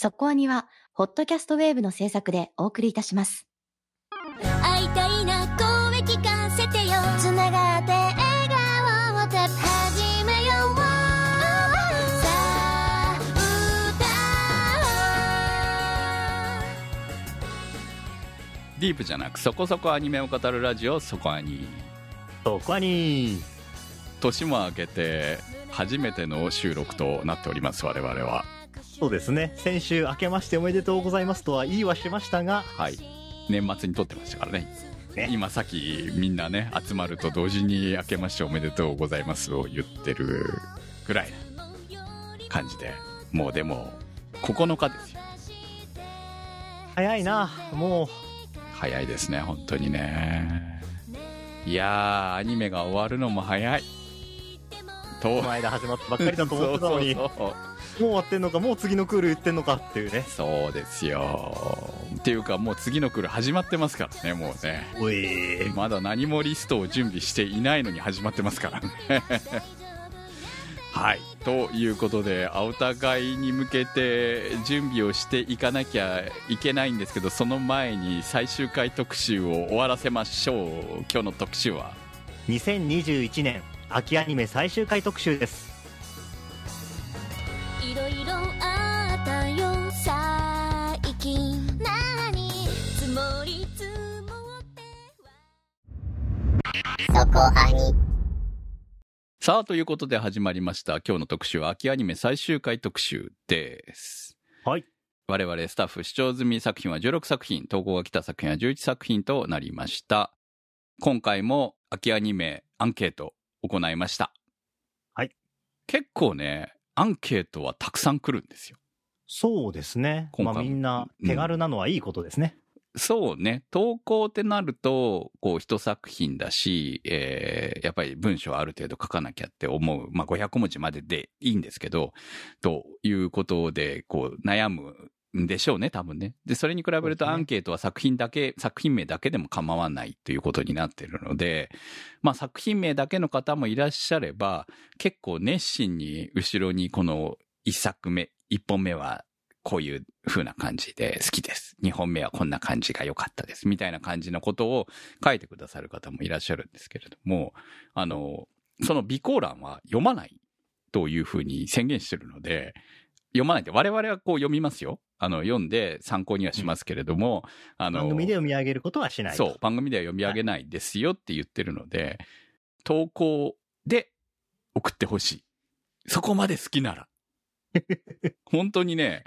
そこアニは、ホットキャストウェーブの制作でお送りいたします。会いたいな声聞かせてよ。つながって笑顔を始めようさあディープじゃなくそこそこアニメを語るラジオそこアニ。そこに年も明けて初めての収録となっております我々はそうですね。先週明けましておめでとうございますとは言いはしましたがはい。年末に撮ってましたからね。ね。今さっきみんなね集まると同時に明けましておめでとうございますを言ってるぐらいな感じで。もうでも9日ですよ。早いなもう。早いですね本当にね。いやーアニメが終わるのも早い。と。この間始まったばっかりだと思ってたのに。もうそうそう。そう終わってんのかもう次のクール言ってんのかっていうね。そうですよ。っていうかもう次のクール始まってますからねもうね。おい。まだ何もリストを準備していないのに始まってますからね。はい。ということでお互いに向けて準備をしていかなきゃいけないんですけどその前に最終回特集を終わらせましょう。今日の特集は？2021年秋アニメ最終回特集ですいろいろあったよ最近。何積もり積もってそこアニさあということで始まりました。今日の特集は秋アニメ最終回特集です。はい。我々スタッフ視聴済み作品は16作品投稿が来た作品は11作品となりました。今回も秋アニメアンケート行いました。はい。結構ねアンケートはたくさん来るんですよ。そうですね。まあみんな手軽なのはいいことですね、そうね。投稿ってなるとこう一作品だし、えーやっぱり文章ある程度書かなきゃって思う、まあ、500文字まででいいんですけどということでこう悩むんでしょうね多分ねでそれに比べるとアンケートは作品だけ、作品名だけでも構わないということになってるので、まあ、作品名だけの方もいらっしゃれば結構熱心に後ろにこの一作目一本目はこういう風な感じで好きです。2本目はこんな感じが良かったです。みたいな感じのことを書いてくださる方もいらっしゃるんですけれども、あの、その備考欄は読まないという風に宣言してるので、読まないって我々はこう読みますよ。あの、読んで参考にはしますけれども、あの、番組で読み上げることはしないとそう、番組では読み上げないですよって言ってるので、投稿で送ってほしい。そこまで好きなら。本当にね、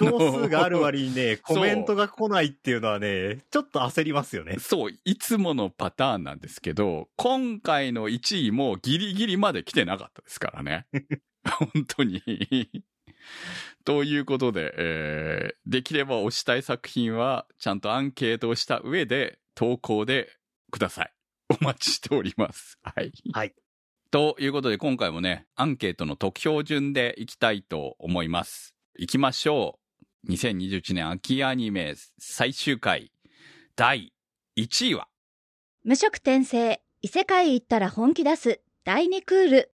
票数がある割にね、コメントが来ないっていうのはね、ちょっと焦りますよね。そう、いつものパターンなんですけど、今回の1位もギリギリまで来てなかったですからね。本当に。ということで、えーできれば推したい作品は、ちゃんとアンケートをした上で、投稿でください。お待ちしております。はい。はい。ということで、今回もね、アンケートの得票順でいきたいと思います。いきましょう。2021年秋アニメ最終回、第1位は、無色転生、異世界行ったら本気出す、第2クール。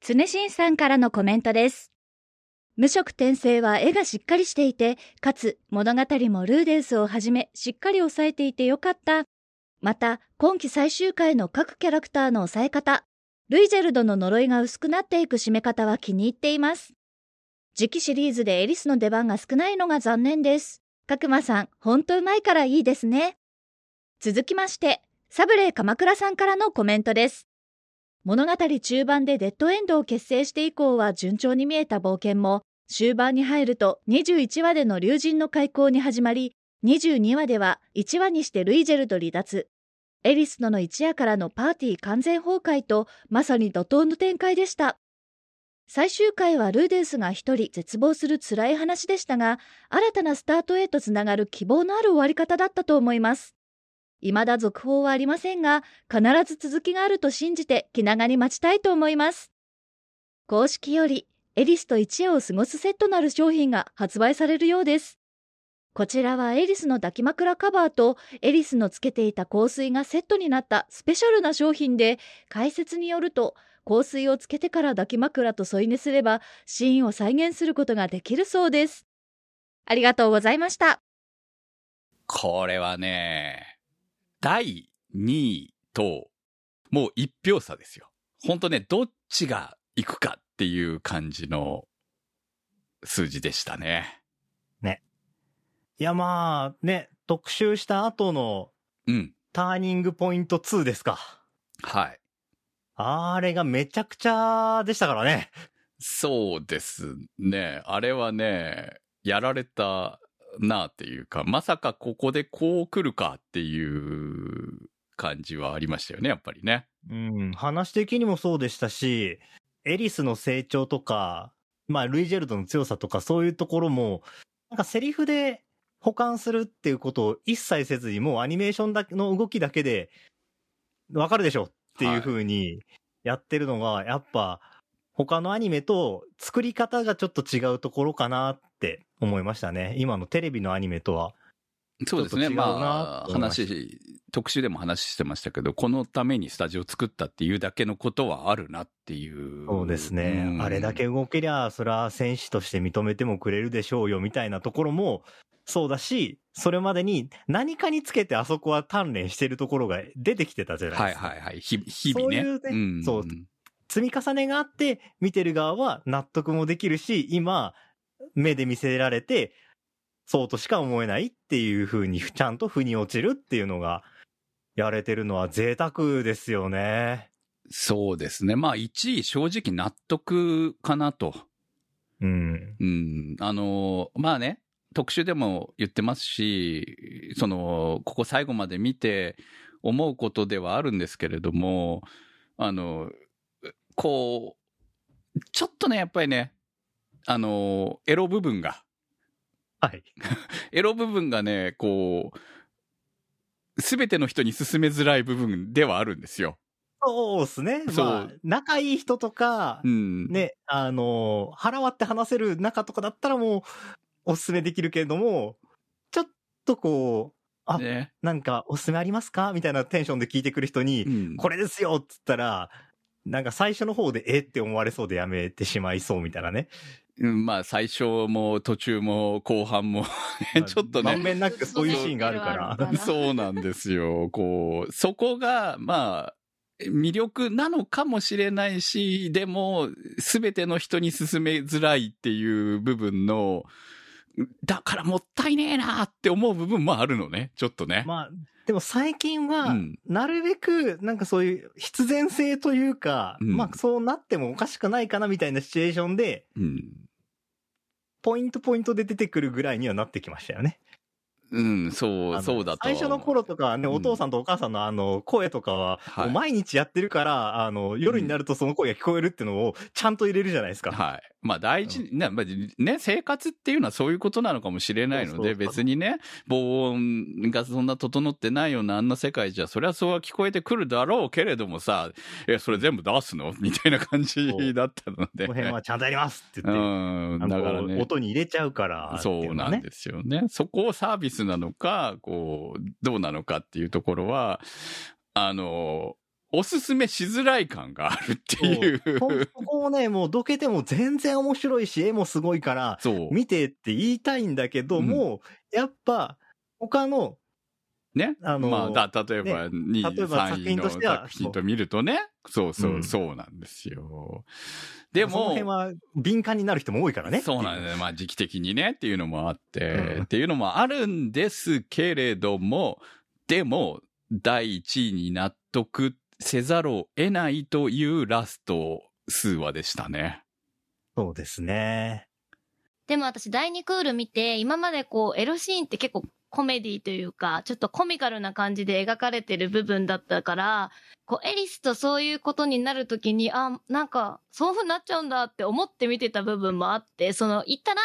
常新さんからのコメントです。無色転生は絵がしっかりしていて、かつ物語もルーデンスをはじめしっかり抑えていてよかった。また、今期最終回の各キャラクターの抑え方、ルイジェルドの呪いが薄くなっていく締め方は気に入っています。次期シリーズでエリスの出番が少ないのが残念です。角間さん、ほんとうまいからいいですね。続きまして、サブレー鎌倉さんからのコメントです。物語中盤でデッドエンドを結成して以降は順調に見えた冒険も、終盤に入ると21話での竜神の開口に始まり、22話では1話にしてルイジェルと離脱。エリスとの一夜からのパーティー完全崩壊と、まさに怒涛の展開でした。最終回はルーデンスが一人絶望する辛い話でしたが、新たなスタートへとつながる希望のある終わり方だったと思います。未だ続報はありませんが、必ず続きがあると信じて気長に待ちたいと思います。公式より、エリスと一夜を過ごすセットなる商品が発売されるようです。こちらはエリスの抱き枕カバーとエリスのつけていた香水がセットになったスペシャルな商品で、解説によると、香水をつけてから抱き枕と添い寝すれば、シーンを再現することができるそうです。ありがとうございました。これはね、第2位と、もう一票差ですよ。ほんとね、どっちが行くかっていう感じの数字でしたね。いや、まあ、ね、特集した後のうん。ターニングポイント2ですか。はい。あれがめちゃくちゃでしたからね。そうですね。あれはね、やられたなっていうか、まさかここでこう来るかっていう感じはありましたよね、やっぱりね。うん、話的にもそうでしたし、エリスの成長とか、まあ、ルイジェルドの強さとかそういうところも、なんかセリフで保管するっていうことを一切せずに、もうアニメーションだけの動きだけで、わかるでしょっていう風にやってるのが、やっぱ、他のアニメと作り方がちょっと違うところかなって思いましたね。今のテレビのアニメとは。そうですね。まあ、話、特集でも話してましたけど、このためにスタジオ作ったっていうだけのことはあるなっていう。そうですね。うんあれだけ動けりゃ、それは選手として認めてもくれるでしょうよ、みたいなところも、そうだし、それまでに何かにつけてあそこは鍛錬してるところが出てきてたじゃないはいですか。はいはい。日日々ね。そういうねんそう積み重ねがあって、見てる側は納得もできるし、今、目で見せられて、そうとしか思えないっていう風に、ちゃんと腑に落ちるっていうのが、やれてるのは贅沢ですよね。そうですね。まあ、1位正直納得かなと。うん。うん。あの、まあね、特集でも言ってますし、その、ここ最後まで見て思うことではあるんですけれども、あの、こう、ちょっとね、やっぱりね、あの、エロ部分が、はい。エロ部分がね、こう、すべての人に進めづらい部分ではあるんですよ。そうですね。そうまあ、仲いい人とかう、ん。ね、あの、腹割って話せる仲とかだったらもう、おすすめできるけれども、ちょっとこう、あね。なんかおすすめありますか？みたいなテンションで聞いてくる人に、うんこれですよっつったら、なんか最初の方でえって思われそうでやめてしまいそうみたいなね。うんまあ、最初も途中も後半も ちょっとねなくそういうシーンがあるから。そうなんですよ。こう、そこが、まあ、魅力なのかもしれないし、でも、すべての人に勧めづらいっていう部分の、だからもったいねえなって思う部分もあるのね。ちょっとね。まあ、でも最近はうん、なるべく、なんかそういう必然性というか、うんまあそうなってもおかしくないかなみたいなシチュエーションで、うん。ポイントポイントで出てくるぐらいにはなってきましたよね。うん、そう、そうだと。最初の頃とかはね、うんお父さんとお母さんのあの、声とかは、毎日やってるから、あの、夜になるとその声が聞こえるっていうのをちゃんと入れるじゃないですか。はい。まあ大事、ね、まあね、生活っていうのはそういうことなのかもしれないので、別にね、防音がそんな整ってないようなあんな世界じゃ、そりゃそうは聞こえてくるだろうけれどもさ、え、それ全部出すの？みたいな感じだったので。この辺はちゃんとやりますってう言って、ん、あのだからね。音に入れちゃうからっていそうなんですよね。そこをサービスなのか、こう、どうなのかっていうところは、あの、おすすめしづらい感があるっていう。そこをね、もうどけても全然面白いし、絵もすごいから、そう。見てって言いたいんだけども、やっぱ、他の、ね？あのまあ、だ、例えば、2位、例えば作3位の品としては作品と見るとね。そうそうう、んそうなんですよ。でその辺も、は敏感になる人も多いからね。そうなんだよ。まあ、時期的にねっていうのもあって、うんっていうのもあるんですけれども、でも、第1位に納得せざるを得ないというラスト数話でしたね。そうですね。でも私第2クール見て、今までこう、エロシーンって結構コメディというか、ちょっとコミカルな感じで描かれてる部分だったから、こう、エリスとそういうことになるときに、あ、なんか、そういう風になっちゃうんだって思って見てた部分もあって、その、言ったら、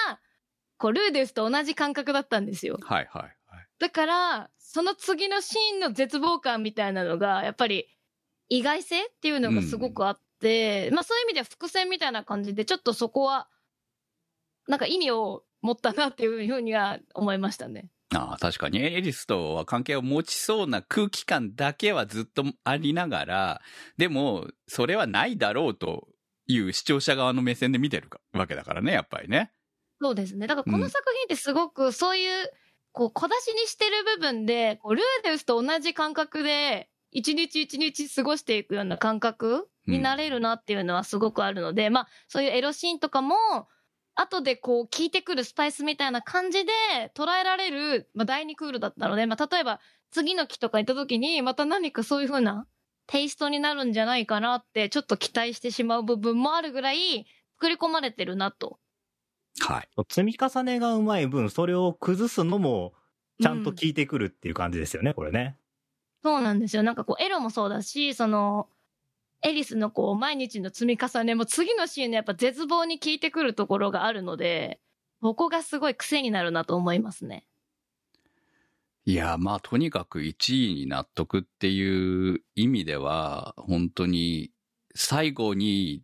こう、ルーデスと同じ感覚だったんですよ。はいはいはい。だから、その次のシーンの絶望感みたいなのが、やっぱり意外性っていうのがすごくあって、まあそういう意味では伏線みたいな感じで、ちょっとそこは、なんか意味を持ったなっていうふうには思いましたね。ああ、確かにエリスとは関係を持ちそうな空気感だけはずっとありながら、でも、それはないだろうという視聴者側の目線で見てるわけだからね、やっぱりね。そうですね。だからこの作品ってすごくそういう、こう小出しにしてる部分で、こうルーデウスと同じ感覚で、一日一日過ごしていくような感覚になれるなっていうのはすごくあるので、まあそういうエロシーンとかも、後でこう聞いてくるスパイスみたいな感じで捉えられる、まあ第2クールだったので、まあ例えば次の期とか行った時にまた何かそういう風なテイストになるんじゃないかなってちょっと期待してしまう部分もあるぐらい作り込まれてるなと。はい。積み重ねがうまい分、それを崩すのも、ちゃんと効いてくるっていう感じですよね、これね。そうなんですよ。なんかこうエロもそうだし、その、エリスのこう毎日の積み重ねも次のシーンのやっぱ絶望に効いてくるところがあるので、ここがすごい癖になるなと思いますね。いや、まあ、とにかく1位に納得っていう意味では、本当に、最後に、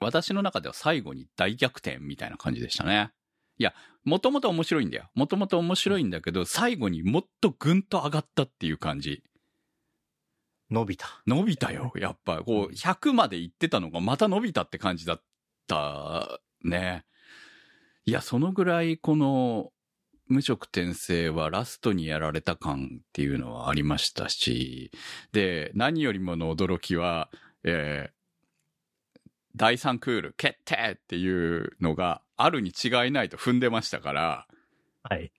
私の中では最後に大逆転みたいな感じでしたね。いや、もともと面白いんだよ。もともと面白いんだけど、最後にもっとぐんと上がったっていう感じ。伸びた。伸びたよ。やっぱ、こう、100まで行ってたのがまた伸びたって感じだったね。いや、そのぐらい、この、無色転生はラストにやられた感っていうのはありましたし、で、何よりもの驚きは、えー第3クール決定っていうのがあるに違いないと踏んでましたから、はい。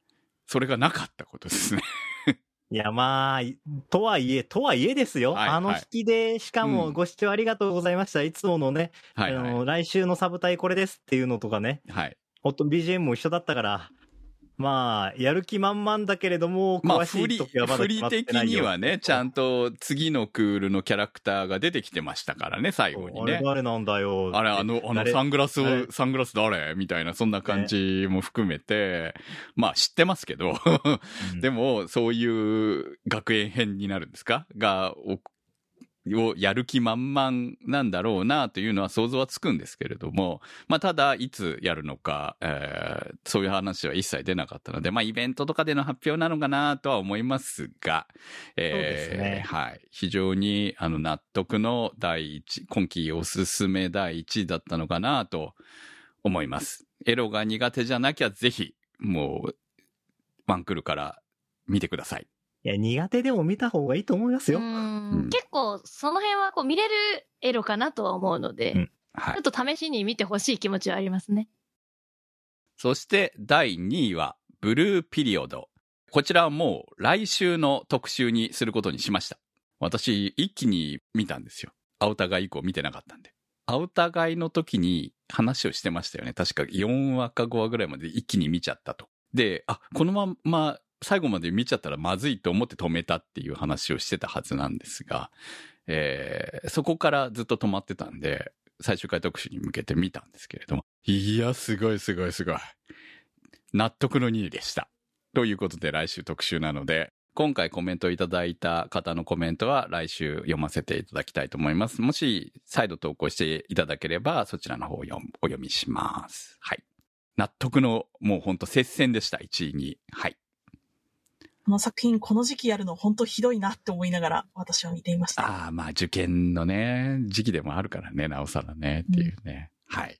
それがなかったことですね。いや、まあ、いとはいえ、とはいえですよ。はいあのはい引きで、しかうんもご視聴ありがとうございました。いつものね、はいあの、は来週のサブタイこれですっていうのとかね、い。はい。ほんと BGM も一緒だったから、まあ、やる気満々だけれども、まあ、詳し振り、い時はまだ振り決まって的にはね、ちゃんと次のクールのキャラクターが出てきてましたからね、最後にね。あれ誰なんだよ。あれ、あの、あの、誰？サングラス誰を、サングラス誰？みたいな、そんな感じも含めて、まあ知ってますけど、うん。でも、そういう学園編になるんですか？が、おをやる気満々なんだろうなというのは想像はつくんですけれども、まあただいつやるのか、えーそういう話は一切出なかったので、まあイベントとかでの発表なのかなとは思いますが、えーそうですねはい。非常にあの納得の第一、今期おすすめ第一位だったのかなと思います。エロが苦手じゃなきゃぜひ、もう、ワンクールから見てください。いや、苦手でも見た方がいいと思いますよ。うんうん結構その辺はこう見れるエロかなとは思うので、うんはいちょっ。と試しに見てほしい気持ちはありますね。そして第2位は、ブルーピリオド。こちらはもう来週の特集にすることにしました。私、一気に見たんですよ。アウタガイ以降見てなかったんで。アウタガイの時に話をしてましたよね。確か4話か5話ぐらいまで一気に見ちゃったと。で、あ、このまま最後まで見ちゃったらまずいと思って止めたっていう話をしてたはずなんですが、えーそこからずっと止まってたんで、最終回特集に向けて見たんですけれども、いや、すごいすごいすごい。納得の2位でした。ということで来週特集なので、今回コメントいただいた方のコメントは来週読ませていただきたいと思います。もし再度投稿していただければそちらの方をお読みします。はい。納得のもうほんと接戦でした、1位に。はい。この作品、この時期やるの本当ひどいなって思いながら私は見ていました。ああ、まあ受験のね、時期でもあるからね、なおさらね、っていうね。はい。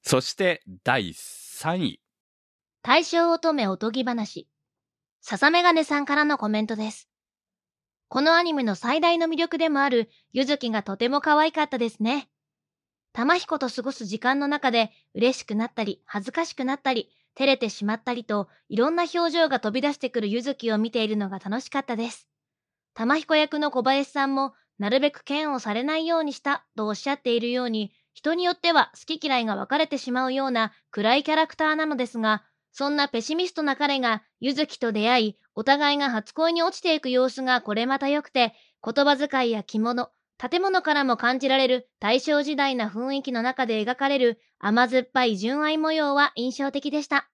そして第3位。大正乙女おとぎ話。笹メガネさんからのコメントです。このアニメの最大の魅力でもある、ゆずきがとても可愛かったですね。玉彦と過ごす時間の中で、嬉しくなったり、恥ずかしくなったり、照れてしまったりと、いろんな表情が飛び出してくるゆずきを見ているのが楽しかったです。玉彦役の小林さんも、なるべく嫌悪されないようにしたとおっしゃっているように、人によっては好き嫌いが分かれてしまうような暗いキャラクターなのですが、そんなペシミストな彼が、ゆずきと出会い、お互いが初恋に落ちていく様子がこれまた良くて、言葉遣いや着物、建物からも感じられる大正時代な雰囲気の中で描かれる甘酸っぱい純愛模様は印象的でした。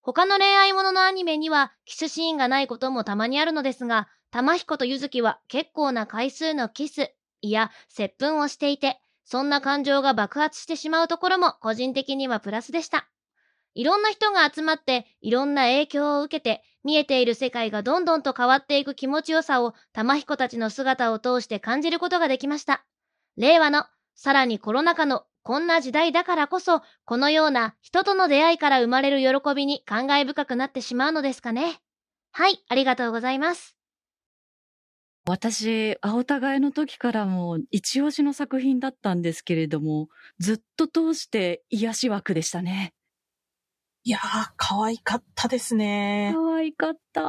他の恋愛もののアニメにはキスシーンがないこともたまにあるのですが、玉彦とゆずきは結構な回数のキス、いや、接吻をしていて、そんな感情が爆発してしまうところも個人的にはプラスでした。いろんな人が集まって、いろんな影響を受けて、見えている世界がどんどんと変わっていく気持ちよさを、玉彦たちの姿を通して感じることができました。令和の、さらにコロナ禍のこんな時代だからこそ、このような人との出会いから生まれる喜びに感慨深くなってしまうのですかね。はい、ありがとうございます。私、青互いの時からも一押しの作品だったんですけれども、ずっと通して癒し枠でしたね。いやー、可愛かったですね。可愛かった。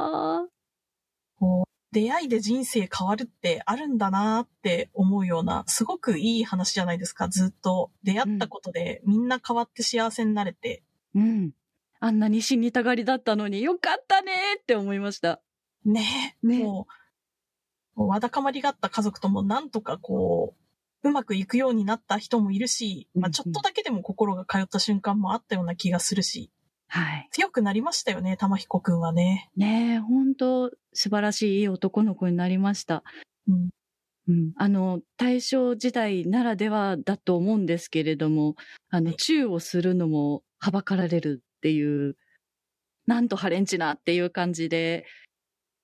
こう出会いで人生変わるってあるんだなーって思うような、すごくいい話じゃないですか。ずっと出会ったことでみんな変わって幸せになれて。うん。あんなに死にたがりだったのによかったねって思いました。ねえ。ねもう、もうわだかまりがあった家族ともなんとかこう、うまくいくようになった人もいるし、まあちょっとだけでも心が通った瞬間もあったような気がするし、はい。強くなりましたよね、玉彦くんはね。ねえ、本当素晴らしいいい男の子になりました。うん。うん。あの、大正時代ならではだと思うんですけれども、あの、チューをするのもはばかられるっていう、なんとハレンチなっていう感じで、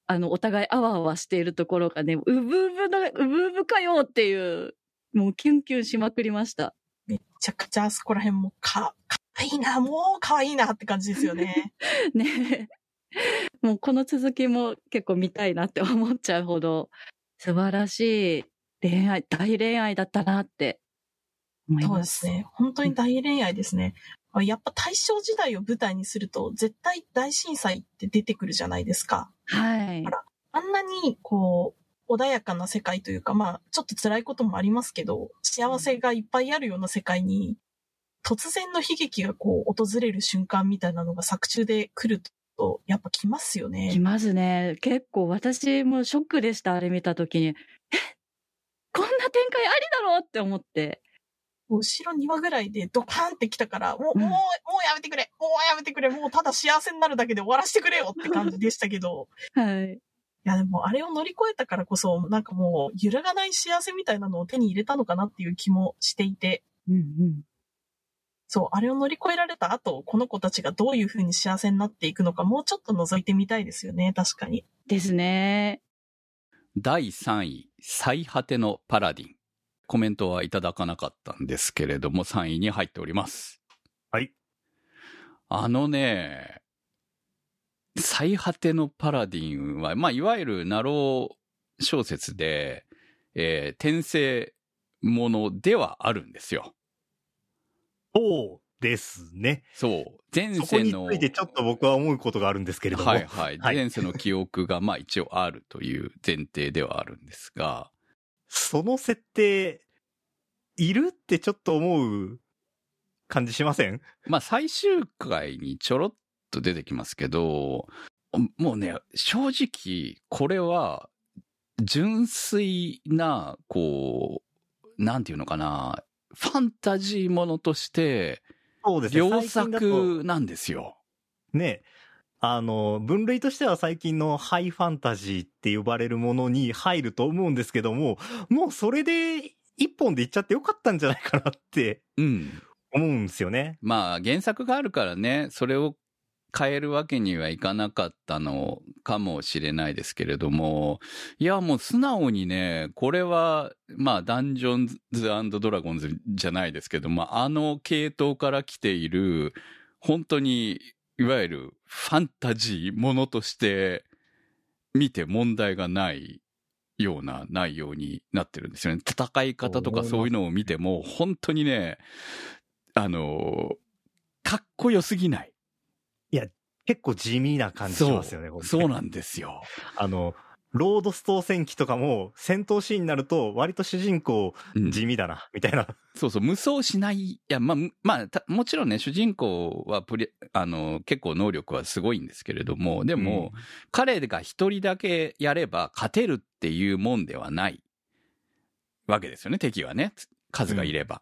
あの、お互いあわあわしているところがね、うぶうぶだ、うぶうぶかよっていう、もうキュンキュンしまくりました。めっちゃくちゃあそこら辺もか、いいな、もうかわいいなって感じですよね。ねえもうこの続きも結構見たいなって思っちゃうほど素晴らしい恋愛、大恋愛だったなって思いそうま。ですすね。本当に大恋愛ですね。あやっぱ大正時代を舞台にすると、絶対大震災って出てくるじゃないですか。はいあんなに、こう、穏やかな世界というか、まあ、ちょっと辛いこともありますけど、幸せがいっぱいあるような世界に、突然の悲劇がこう、訪れる瞬間みたいなのが作中で来ると、やっぱ来ますよきね。ますね。結構私もショックでした、あれ見たときに。え？こんな展開ありだろうって思って。後ろ2話ぐらいでドカーンって来たから、もう、うんもう、もうやめてくれもうやめてくれもうただ幸せになるだけで終わらせてくれよって感じでしたけど、はい。いやでもあれを乗り越えたからこそ、なんかもう揺るがない幸せみたいなのを手に入れたのかなっていう気もしていて、うんうん。そう、あれを乗り越えられた後、この子たちがどういう風に幸せになっていくのか、もうちょっと覗いてみたいですよね、確かに。ですね。第3位、最果てのパラディン。コメントはいただかなかったんですけれども、3位に入っております。はい。あのね、最果てのパラディンは、まあ、いわゆるナロー小説で、えー転生ものではあるんですよ。そうですね。そう。前そこ世の。についてちょっと僕は思うことがあるんですけれども。はいはい。はい前世の記憶が、まあ一応あるという前提ではあるんですが、その設定、いるってちょっと思う感じしません？まあ最終回にちょろっと出てきますけど、もうね、正直、これは、純粋な、こう、なんていうのかな、ファンタジーものとして、そうですね。良作なんですよ。ね、あの、分類としては最近のハイファンタジーって呼ばれるものに入ると思うんですけども、もうそれで一本でいっちゃってよかったんじゃないかなってうん。思うんですよね。まあ原作があるからね、それを変えるわけにはいかなかったのかもしれないですけれども、いやもう素直にね、これは、まあダンジョンズドラゴンズじゃないですけども、あの系統から来ている、本当に、いわゆるファンタジーものとして見て問題がないような内容になってるんですよね。戦い方とかそういうのを見ても、本当にね、あの、かっこよすぎない。結構地味な感じしますよね、そうなんですよ。あの、ロードストー戦記とかも戦闘シーンになると割と主人公うん地味だな、みたいな。そうそう、無双しない。いや、まあ、むまあ、たもちろんね、主人公はプレ、あの、結構能力はすごいんですけれども、でも、彼が一人だけやれば勝てるっていうもんではないわけですよね、敵はね。数がいれば。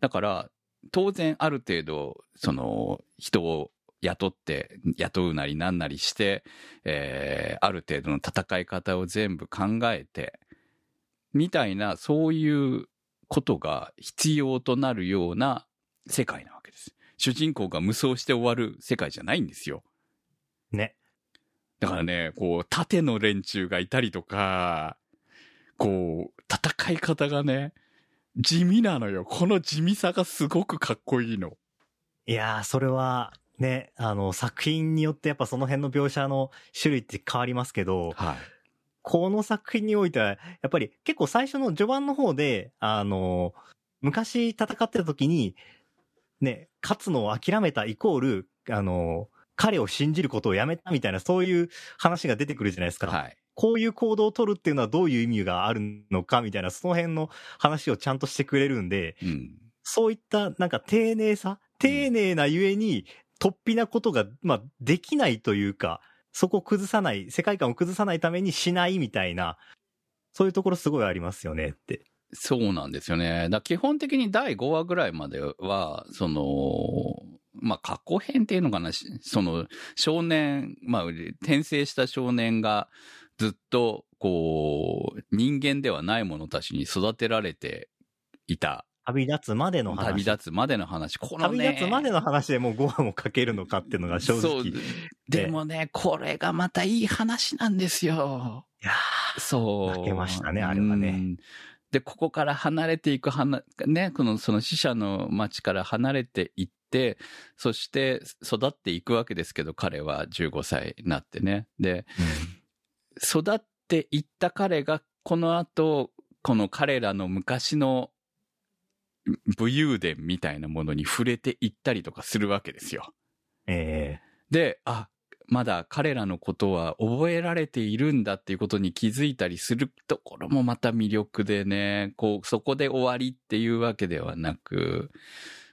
だから、当然ある程度、その、人を雇って、雇うなりなんなりして、えーある程度の戦い方を全部考えて、みたいな、そういうことが必要となるような世界なわけです。主人公が無双して終わる世界じゃないんですよ。ね。だからね、こう、縦の連中がいたりとか、こう、戦い方がね、地味なのよ。この地味さがすごくかっこいいの。いやー、それは、ね、あの、作品によってやっぱその辺の描写の種類って変わりますけど、はい。この作品においては、やっぱり結構最初の序盤の方で、あの、昔戦ってた時に、ね、勝つのを諦めたイコール、あの、彼を信じることをやめたみたいな、そういう話が出てくるじゃないですか。はい。こういう行動を取るっていうのはどういう意味があるのかみたいな、その辺の話をちゃんとしてくれるんで、うん。そういったなんか丁寧さ、丁寧なゆえに、突飛なことが、まあ、できないというか、そこを崩さない、世界観を崩さないためにしないみたいな、そういうところすごいありますよねって。そうなんですよね。だ基本的に第5話ぐらいまでは、その、まあ、過去編っていうのかな、その、少年、まあ、転生した少年がずっと、こう、人間ではない者たちに育てられていた、旅立つまでの話。旅立つまでの話。このね、旅立つまでの話でもう5話も書けるのかっていうのが正そう直。いでもね、これがまたいい話なんですよ。やそう。泣けましたねあれはねうん。で、ここから離れていくはな、ね、この、その死者の町から離れていって、そして育っていくわけですけど、彼は15歳になってね。で、育っていった彼が、この後、この彼らの昔の武勇伝みたいなものに触れていったりとかするわけですよ。えで、あ、まだ彼らのことは覚えられているんだっていうことに気づいたりするところもまた魅力でね、こう、そこで終わりっていうわけではなく、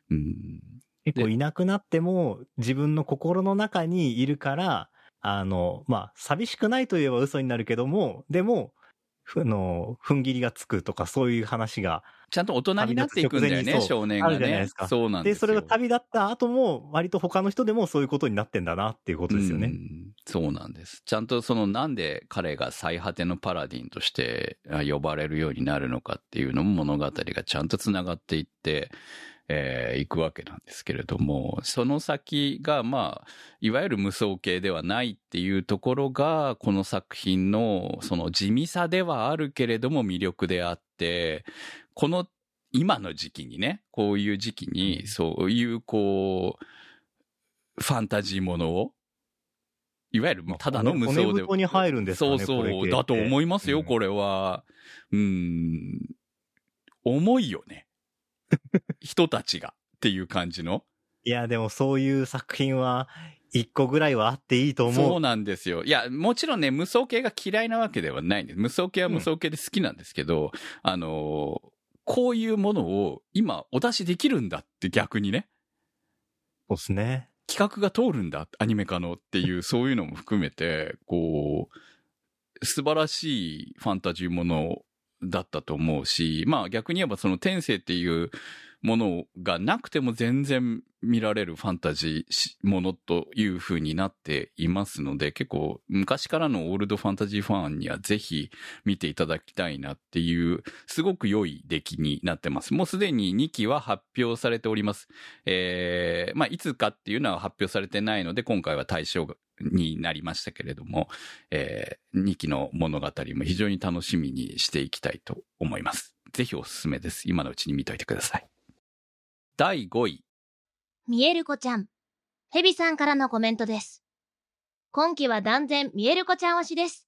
うん、え結構いなくなっても自分の心の中にいるから、あの、まあ、寂しくないといえば嘘になるけども、でも、ふあの、踏ん切りがつくとかそういう話がちゃんと大人になっていくんだよね、少年があるじゃないねですか。で、そうなんですよ。それが旅立った後も、割と他の人でもそういうことになってんだなっていうことですよね。うんそうなんです。ちゃんとそのなんで彼が最果てのパラディンとしてあ呼ばれるようになるのかっていうのも物語がちゃんと繋がっていって、えーいくわけなんですけれども、その先がまあ、いわゆる無双系ではないっていうところが、この作品のその地味さではあるけれども魅力であって、この今の時期にね、こういう時期に、そういうこう、ファンタジーものを、いわゆるただの無双で。骨太に入るんですかねそうそう、だと思いますよ、うんこれは。うん、重いよね。人たちがっていう感じの。いや、でもそういう作品は、一個ぐらいはあっていいと思う。そうなんですよ。いや、もちろんね、無双系が嫌いなわけではないんです。無双系は無双系で好きなんですけど、あのーこういうものを今お出しできるんだって逆にね、そうですね。企画が通るんだ、アニメ化のっていう、そういうのも含めて、こう、素晴らしいファンタジーものだったと思うし、まあ逆に言えばその天性っていうものがなくても全然見られるファンタジーものという風になっていますので、結構昔からのオールドファンタジーファンにはぜひ見ていただきたいなっていう、すごく良い出来になってます。もうすでに2期は発表されております。えー、まあいつかっていうのは発表されてないので、今回は対象になりましたけれども、えー、2期の物語も非常に楽しみにしていきたいと思います。ぜひおすすめです。今のうちに見といてください。第5位。見える子ちゃん。ヘビさんからのコメントです。今期は断然見える子ちゃん推しです。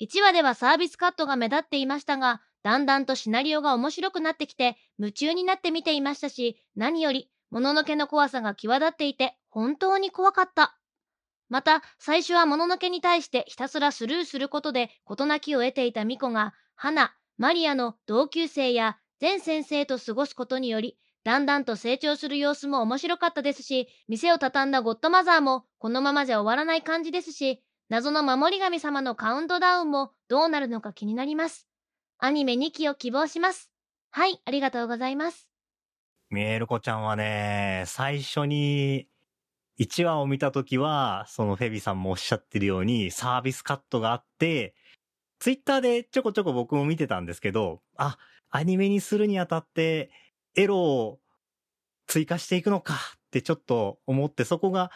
1話ではサービスカットが目立っていましたが、だんだんとシナリオが面白くなってきて、夢中になって見ていましたし、何より、もののけの怖さが際立っていて、本当に怖かった。また、最初はもののけに対してひたすらスルーすることで事なきを得ていたミコが、花、マリアの同級生や全先生と過ごすことにより、だんだんと成長する様子も面白かったですし、店を畳んだゴッドマザーもこのままじゃ終わらない感じですし、謎の守り神様のカウントダウンもどうなるのか気になります。アニメ2期を希望します。はい、ありがとうございます。ミエルコちゃんはね、最初に1話を見たときは、そのフェビさんもおっしゃってるようにサービスカットがあって、ツイッターでちょこちょこ僕も見てたんですけど、あ、アニメにするにあたってエロを追加していくのかってちょっと思って、そこが、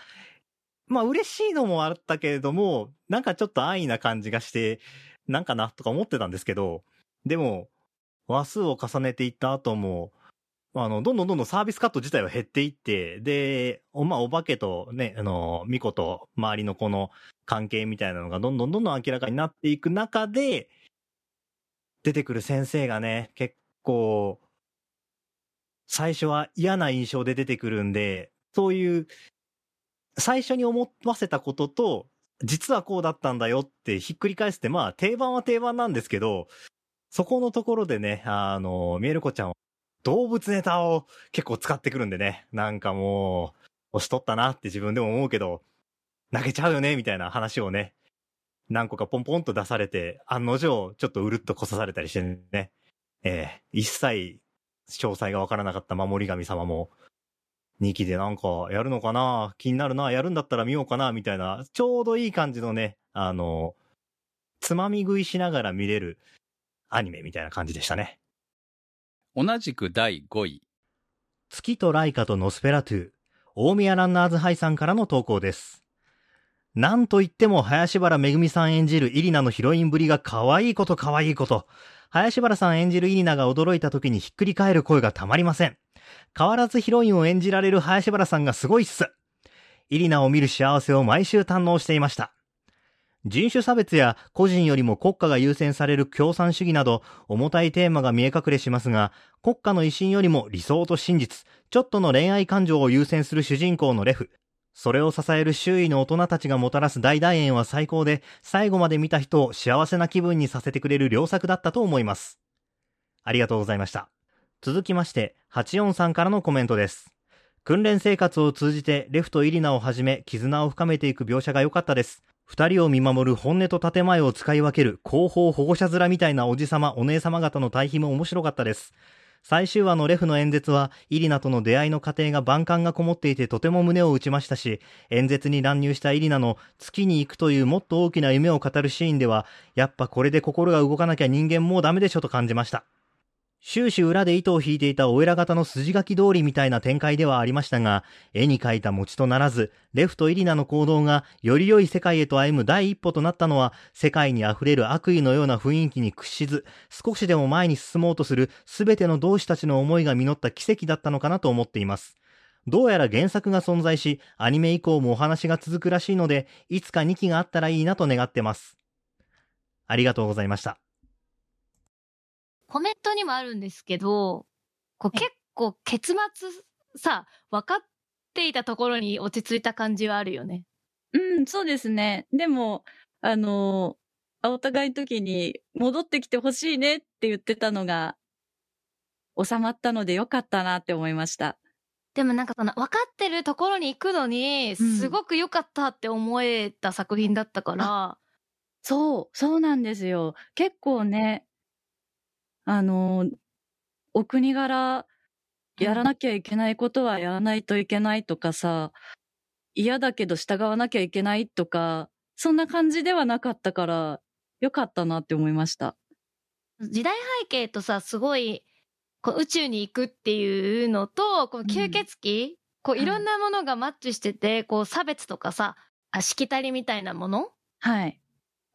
まあ嬉しいのもあったけれども、なんかちょっと安易な感じがして、なんかなとか思ってたんですけど、でも、話数を重ねていった後も、あの、どんどんどんどんサービスカット自体は減っていって、で、お、まあ、お化けとね、あの、ミコと周りのこの関係みたいなのがどんどんどんどん明らかになっていく中で、出てくる先生がね、結構、最初は嫌な印象で出てくるんで、そういう、最初に思わせたことと、実はこうだったんだよってひっくり返すって、まあ定番は定番なんですけど、そこのところでね、あの、ミエルコちゃんは動物ネタを結構使ってくるんでね、なんかもう、年取ったなって自分でも思うけど、泣けちゃうよね、みたいな話をね、何個かポンポンと出されて、案の定、ちょっとうるっとこさされたりしてね、えー一切詳細がわからなかった守り神様も、2期でなんかやるのかな気になるなやるんだったら見ようかなみたいな、ちょうどいい感じのね、あの、つまみ食いしながら見れるアニメみたいな感じでしたね。同じく第5位。月とライカとノスフェラトゥ、大宮ランナーズハイさんからの投稿です。なんといっても林原めぐみさん演じるイリナのヒロインぶりが可愛いこと可愛いこと。林原さん演じるイリナが驚いた時にひっくり返る声がたまりません。変わらずヒロインを演じられる林原さんがすごいっす。イリナを見る幸せを毎週堪能していました。人種差別や個人よりも国家が優先される共産主義など重たいテーマが見え隠れしますが、国家の威信よりも理想と真実、ちょっとの恋愛感情を優先する主人公のレフ。それを支える周囲の大人たちがもたらす大団円は最高で、最後まで見た人を幸せな気分にさせてくれる良作だったと思います。ありがとうございました。続きまして、84さんからのコメントです。訓練生活を通じてレフとイリナをはじめ絆を深めていく描写が良かったです。二人を見守る本音と建前を使い分ける広報保護者面みたいなおじさまお姉様方の対比も面白かったです。最終話のレフの演説は、イリナとの出会いの過程が万感がこもっていてとても胸を打ちましたし、演説に乱入したイリナの月に行くというもっと大きな夢を語るシーンでは、やっぱこれで心が動かなきゃ人間もうダメでしょと感じました。終始裏で糸を引いていたお偉方の筋書き通りみたいな展開ではありましたが、絵に描いた餅とならず、レフとイリナの行動がより良い世界へと歩む第一歩となったのは、世界に溢れる悪意のような雰囲気に屈しず、少しでも前に進もうとする全ての同志たちの思いが実った奇跡だったのかなと思っています。どうやら原作が存在し、アニメ以降もお話が続くらしいので、いつか2期があったらいいなと願ってます。ありがとうございました。コメントにもあるんですけど、こう結構結末さ、分かっていたところに落ち着いた感じはあるよね。うん、そうですね。でも、あの、お互いの時に戻ってきてほしいねって言ってたのが収まったのでよかったなって思いました。でもなんかその分かってるところに行くのに、うんすごく良かったって思えた作品だったから、そう、そうなんですよ。結構ね、あの、お国柄、やらなきゃいけないことはやらないといけないとかさ、嫌だけど従わなきゃいけないとか、そんな感じではなかったから、よかったなって思いました。時代背景とさ、すごい、こう宇宙に行くっていうのと、この吸血鬼、こうはいいろんなものがマッチしてて、こう差別とかさ、あしきたりみたいなもの？はい。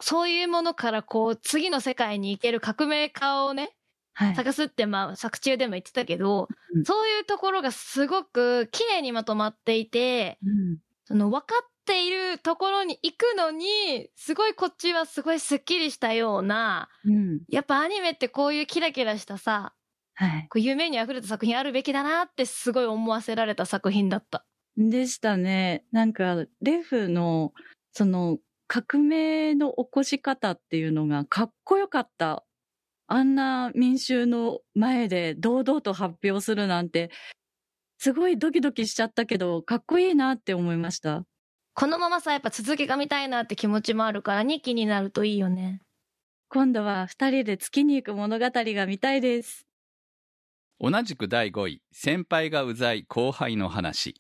そういうものからこう次の世界に行ける革命家をね、はい。探すってまあ作中でも言ってたけど、うんそういうところがすごく綺麗にまとまっていて、うんその分かっているところに行くのに、すごいこっちはすごいスッキリしたような、うん。やっぱアニメってこういうキラキラしたさ、はい。こう夢に溢れた作品あるべきだなってすごい思わせられた作品だった。でしたね。なんか、レフの、その、革命の起こし方っていうのがかっこよかった。あんな民衆の前で堂々と発表するなんて、すごいドキドキしちゃったけど、かっこいいなって思いました。このままさ、やっぱ続きが見たいなって気持ちもあるから2期になるといいよね。今度は二人で月に行く物語が見たいです。同じく第5位。先輩がうざい後輩の話。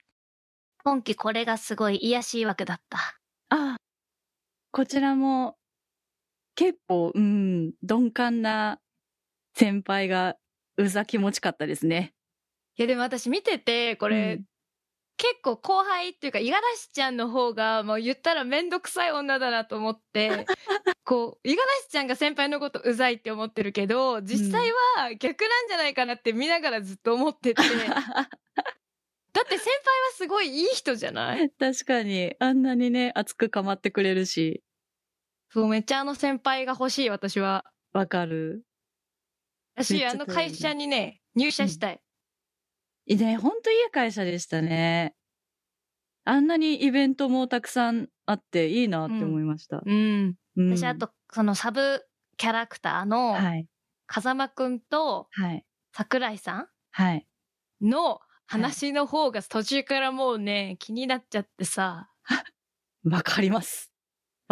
今期これがすごい癒しいわけだった。ああ、こちらも、結構、うん、鈍感な先輩がうざ気持ちかったですね。いやでも私見てて、これ、うん。結構後輩っていうか、五十嵐ちゃんの方が、もう言ったらめんどくさい女だなと思って、こう、五十嵐ちゃんが先輩のことうざいって思ってるけど、実際は逆なんじゃないかなって見ながらずっと思ってて、だって先輩はすごいいい人じゃない？確かに、あんなにね、熱く構ってくれるし、そう、めっちゃあの先輩が欲しい、私は。わかる。め私、あの会社にね、入社したい。いいね、ほんといい会社でしたね。あんなにイベントもたくさんあっていいなって思いました。うん。うん私、あと、そのサブキャラクターの、はい、風間くんとはい、桜井さはい。んの話の方が途中からもうね、気になっちゃってさ。わかります。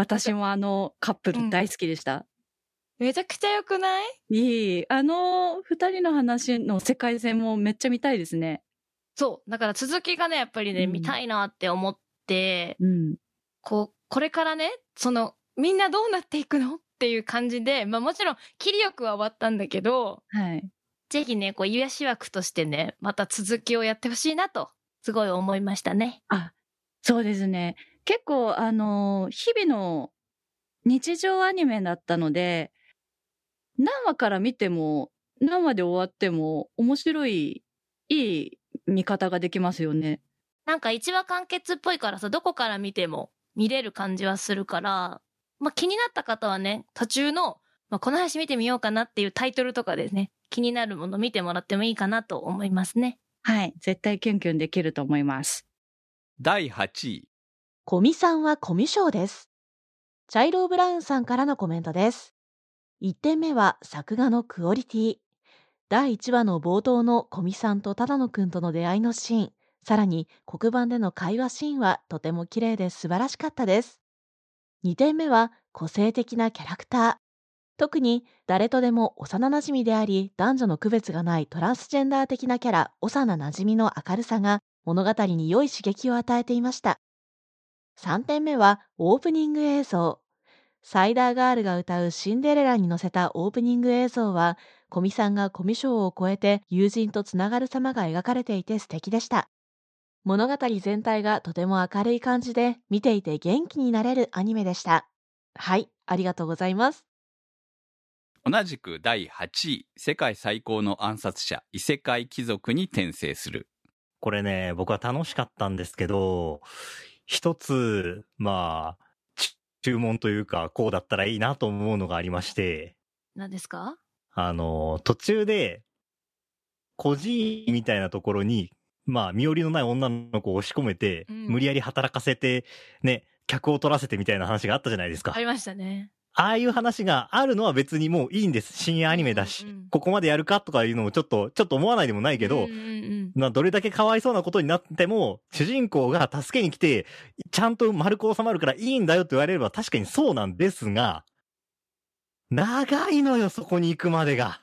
私もあのカップル大好きでした。めちゃくちゃ良くない？いい。あの二人の話の世界線もめっちゃ見たいですね。そう。だから続きがね、やっぱりね、うん見たいなって思って、うん。こう、これからね、その、みんなどうなっていくの？っていう感じで、まあもちろん、切りよくは終わったんだけど、はい。ぜひね、こう、癒し枠としてね、また続きをやってほしいなと、すごい思いましたね。あ、そうですね。結構、あの、日々の日常アニメだったので、何話から見ても、何話で終わっても、面白い、いい見方ができますよね。なんか一話完結っぽいからさ、どこから見ても見れる感じはするから、まあ気になった方はね、途中の、まあこの話見てみようかなっていうタイトルとかでね、気になるもの見てもらってもいいかなと思いますね。はい。絶対キュンキュンできると思います。第8位。コミさんはコミュ障です。チャイロー・ブラウンさんからのコメントです。1点目は作画のクオリティ。第1話の冒頭のコミさんと只野くんとの出会いのシーン、さらに黒板での会話シーンはとても綺麗で素晴らしかったです。2点目は個性的なキャラクター。特に誰とでも幼馴染であり男女の区別がないトランスジェンダー的なキャラ幼馴染の明るさが物語に良い刺激を与えていました。3点目はオープニング映像。サイダーガールが歌うシンデレラに乗せたオープニング映像は、コミさんがコミショを超えて友人とつながる様が描かれていて素敵でした。物語全体がとても明るい感じで、見ていて元気になれるアニメでした。はい、ありがとうございます。同じく第8位。世界最高の暗殺者、異世界貴族に転生する。これね、僕は楽しかったんですけど、一つ、まあ、ち注文というか、こうだったらいいなと思うのがありまして、何ですか？あの、途中で、孤児院みたいなところに、まあ、身寄りのない女の子を押し込めて、うん無理やり働かせて、ね、客を取らせてみたいな話があったじゃないですかあ。りましたね。ああいう話があるのは別にもういいんです。深夜アニメだし、うんうんうんここまでやるかとかいうのもちょっと、ちょっと思わないでもないけど、うんうんうんまあ、どれだけかわいそうなことになっても、主人公が助けに来て、ちゃんと丸く収まるからいいんだよって言われれば確かにそうなんですが、長いのよ、そこに行くまでが。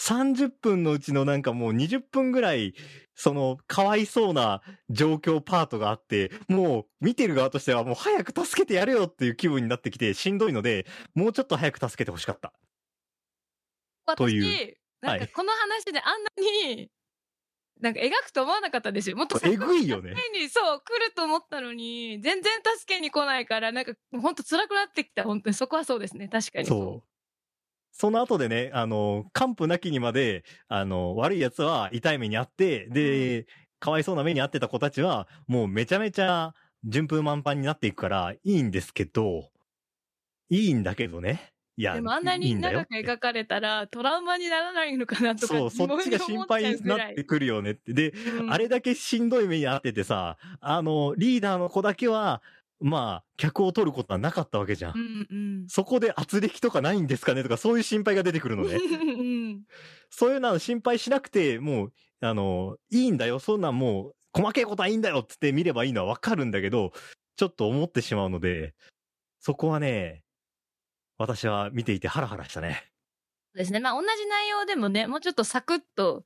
30分のうちのなんかもう20分ぐらい、その、かわいそうな状況パートがあって、もう見てる側としてはもう早く助けてやれよっていう気分になってきてしんどいので、もうちょっと早く助けてほしかった。とい私、なんはいかこの話であんなに、なんか描くと思わなかったですよ。もっとえぐいよね。前にそう、来ると思ったのに、全然助けに来ないから、なんか、ほんと辛くなってきた。本当に、そこはそうですね。確かに。そう。その後でね、あの、完膚なきにまで、あの、悪い奴は痛い目にあって、で、かわいそうな目にあってた子たちは、もうめちゃめちゃ順風満帆になっていくから、いいんですけど、いいんだけどね。いや、でもあんないに長く描かれたら、トラウマにならないのかなとか、そう、そっちが心配になってくるよねって。で、うんあれだけしんどい目にあっててさ、あの、リーダーの子だけは、まあ、客を取ることはなかったわけじゃん。うんうん。そこで圧力とかないんですかねとか、そういう心配が出てくるのね。うんそういうのは心配しなくて、もう、あの、いいんだよ。そんなんもう、細けいことはいいんだよっつって見ればいいのはわかるんだけど、ちょっと思ってしまうので、そこはね、私は見ていてハラハラしたね。そうですね。まあ同じ内容でもね、もうちょっとサクッと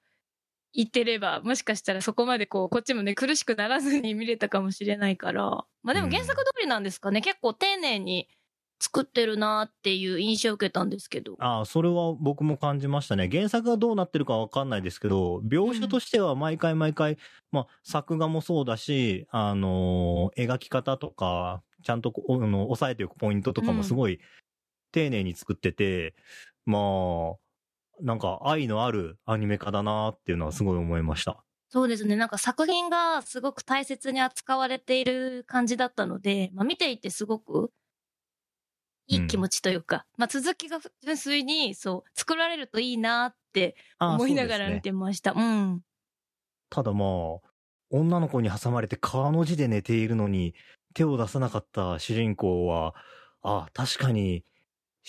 言ってれば、もしかしたらそこまでこう、こっちもね、苦しくならずに見れたかもしれないから。まあでも原作通りなんですかね。結構丁寧に作ってるなっていう印象を受けたんですけど。ああ、それは僕も感じましたね。原作がどうなってるかわかんないですけど、描写としては毎回毎回、まあ、作画もそうだし、あのー描き方とか、ちゃんとこあの抑えておくポイントとかもすごい丁寧に作ってて、まあ、なんか愛のあるアニメ化だなっていうのはすごい思いました。そうですね。なんか作品がすごく大切に扱われている感じだったので、まあ見ていてすごくいい気持ちというか、まあ続きが純粋にそう作られるといいなってああ思いながら見てました。うん。ただまあ、女の子に挟まれて川の字で寝ているのに手を出さなかった主人公は、あ確かに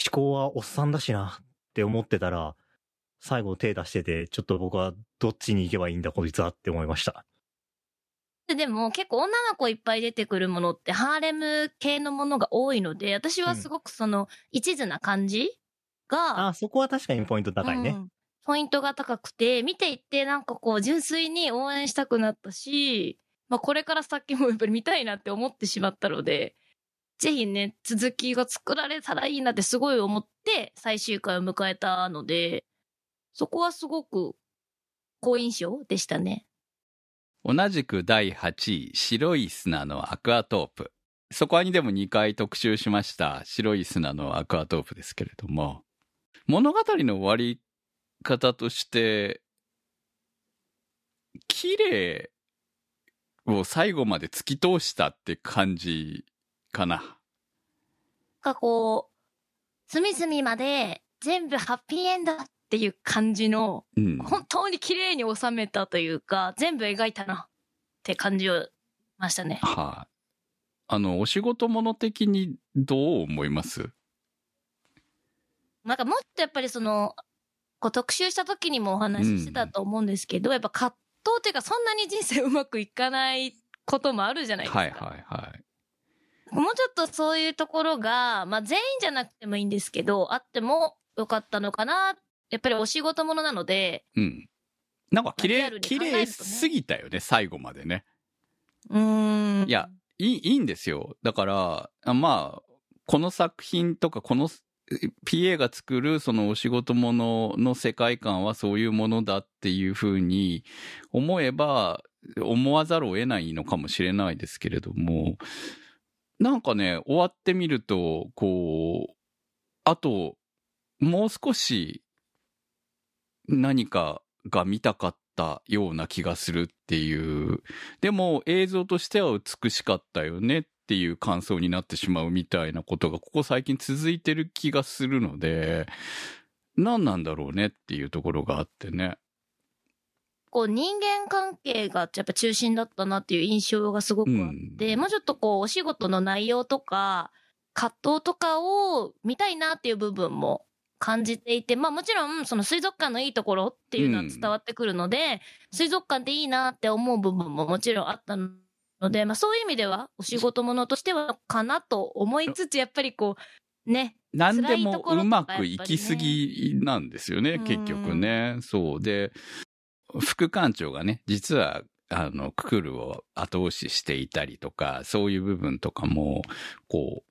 思考はおっさんだしなって思ってたら、最後手出してて、ちょっと僕はどっちに行けばいいんだこいつはって思いました。ででも結構女の子いっぱい出てくるものってハーレム系のものが多いので、私はすごくその一途な感じが、あそこは確かにポイント高いね。うんポイントが高くて、見ていってなんかこう純粋に応援したくなったし、まあこれから先もやっぱり見たいなって思ってしまったので、ぜひね、続きが作られたらいいなってすごい思って最終回を迎えたので、そこはすごく好印象でしたね。同じく第8位、白い砂のアクアトープ。そこにでも2回特集しました白い砂のアクアトープですけれども、物語の終わり方として、綺麗を最後まで突き通したって感じかな。なんかこう、隅々まで全部ハッピーエンドっていう感じの、うん。本当に綺麗に収めたというか、全部描いたなって感じをましたね。はい、あの、お仕事物的にどう思います？なんかもっとやっぱりその、こう特集した時にもお話ししてたと思うんですけど、やっぱ葛藤っていうかそんなに人生うまくいかないこともあるじゃないですか。はいはいはい。もうちょっとそういうところが、まあ全員じゃなくてもいいんですけど、あってもよかったのかな。やっぱりお仕事ものなので、うん。なんか綺麗、綺麗すぎたよね、最後までね。うーん。いや、いい、いいんですよ。だから、あまあ、この作品とか、この PA が作るそのお仕事ものの世界観はそういうものだっていうふうに思えば、思わざるを得ないのかもしれないですけれども、なんかね、終わってみると、こう、あと、もう少し何かが見たかったような気がするっていう。でも映像としては美しかったよねっていう感想になってしまうみたいなことがここ最近続いてる気がするので、何なんだろうねっていうところがあってね。こう人間関係がやっぱ中心だったなっていう印象がすごくあって、うんもうちょっとこうお仕事の内容とか葛藤とかを見たいなっていう部分も感じていて、まあもちろんその水族館のいいところっていうのは伝わってくるので、水族館でいいなって思う部分ももちろんあったので、まあそういう意味ではお仕事ものとしてはかなと思いつつ、やっぱりこう、ね、何でもうまくいきすぎなんですよね、うん結局ね。そう。で、副館長がね、実は、あの、ククルを後押ししていたりとか、そういう部分とかも、こ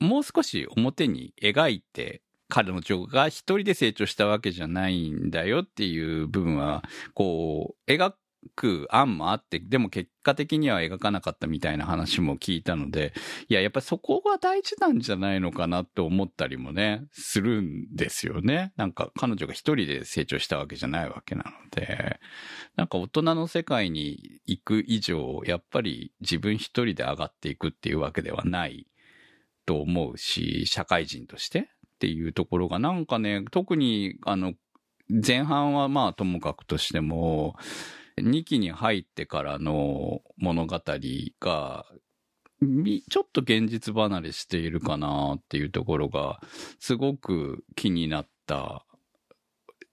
う、もう少し表に描いて、彼女が一人で成長したわけじゃないんだよっていう部分は、こう、描く案もあって、でも結果的には描かなかったみたいな話も聞いたので、いや、やっぱりそこが大事なんじゃないのかなって思ったりもね、するんですよね。なんか彼女が一人で成長したわけじゃないわけなので、なんか大人の世界に行く以上、やっぱり自分一人で上がっていくっていうわけではないと思うし、社会人としてっていうところがなんかね、特にあの、前半はまあともかくとしても、2期に入ってからの物語が、ちょっと現実離れしているかなっていうところが、すごく気になった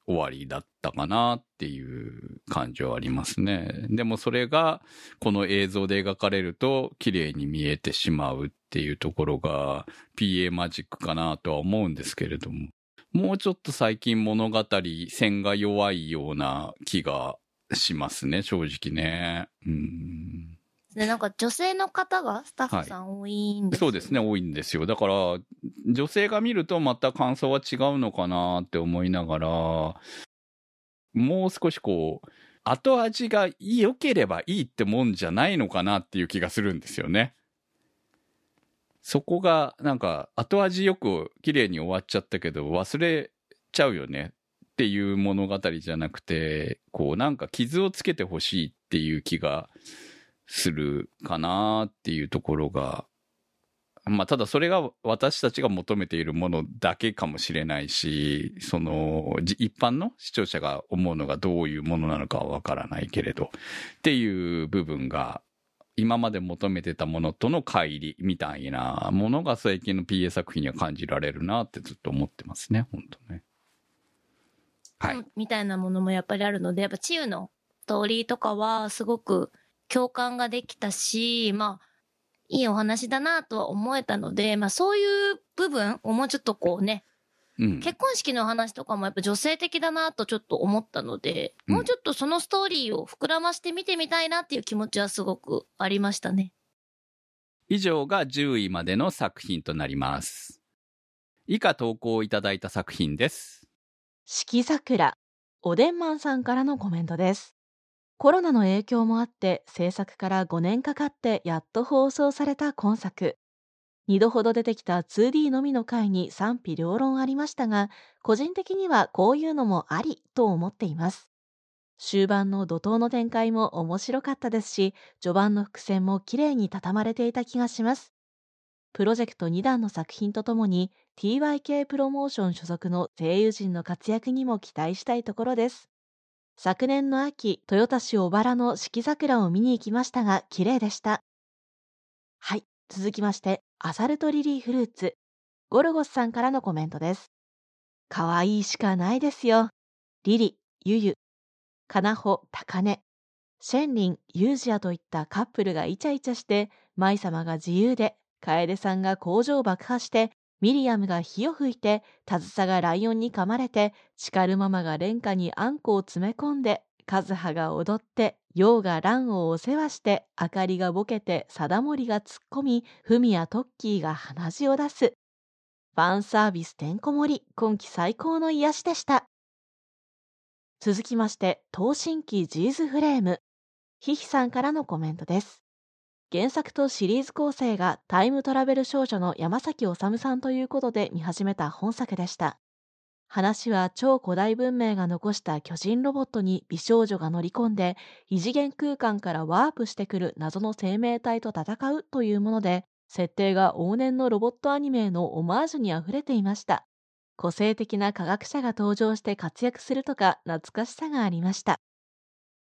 終わりだったかなっていう感じはありますね。でもそれが、この映像で描かれると、綺麗に見えてしまうっていうところが、PA マジックかなとは思うんですけれども、もうちょっと最近物語、線が弱いような気がしますね、正直ね。うん。ですね。なんか女性の方がスタッフさん多いんです、そうですね、多いんですよ。だから、女性が見るとまた感想は違うのかなって思いながら、もう少しこう、後味が良ければいいってもんじゃないのかなっていう気がするんですよね。そこが、なんか、後味よく綺麗に終わっちゃったけど、忘れちゃうよねっていう物語じゃなくて、こう、なんか傷をつけてほしいっていう気がするかなっていうところが、まあ、ただそれが私たちが求めているものだけかもしれないし、その、一般の視聴者が思うのがどういうものなのかはわからないけれど、っていう部分が、今まで求めてたものとの乖離みたいなものが最近の PA 作品には感じられるなってずっと思ってますね、本当ね。はい。みたいなものもやっぱりあるので、やっぱ治癒のストーリーとかはすごく共感ができたし、まあ、いいお話だなとは思えたので、まあそういう部分をもうちょっとこうね、うん。結婚式の話とかもやっぱ女性的だなとちょっと思ったので、うんもうちょっとそのストーリーを膨らまして見てみたいなっていう気持ちはすごくありましたね。以上が10位までの作品となります。以下投稿いただいた作品です。四季桜、おでんマンさんからのコメントです。コロナの影響もあって制作から5年かかってやっと放送された今作。2度ほど出てきた 2D のみの回に賛否両論ありましたが、個人的にはこういうのもありと思っています。終盤の怒涛の展開も面白かったですし、序盤の伏線も綺麗に畳まれていた気がします。プロジェクト2弾の作品とともに TYK プロモーション所属の声優陣の活躍にも期待したいところです。昨年の秋、豊田市小原の四季桜を見に行きましたが、綺麗でした。はい、続きまして、アサルトリリーフルーツ、ゴルゴスさんからのコメントです。可愛いしかないですよ。リリ、ユユ、カナホ、タカネ、シェンリン、ユージアといったカップルがイチャイチャして、舞様が自由で、楓さんが工場を爆破して、ミリアムが火を吹いて、タズサがライオンに噛まれて、チカルママが廉価にあんこを詰め込んで、カズハが踊って、ヨウがランをお世話して、あかりがボケて、サダモリが突っ込み、フミやトッキーが鼻血を出す。ファンサービスてんこ盛り、今季最高の癒しでした。続きまして、東新規ジーズフレーム。ヒヒさんからのコメントです。原作とシリーズ構成がタイムトラベル少女の山崎治さんということで見始めた本作でした。話は超古代文明が残した巨人ロボットに美少女が乗り込んで異次元空間からワープしてくる謎の生命体と戦うというもので設定が往年のロボットアニメのオマージュにあふれていました。個性的な科学者が登場して活躍するとか懐かしさがありました。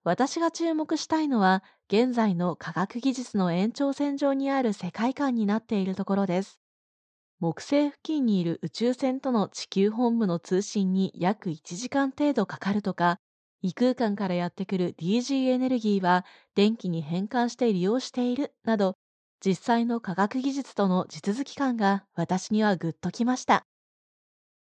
私が注目したいのは現在の科学技術の延長線上にある世界観になっているところです。木星付近にいる宇宙船との地球本部の通信に約1時間程度かかるとか、異空間からやってくる DG エネルギーは電気に変換して利用しているなど、実際の科学技術との地続き感が私にはグッときました。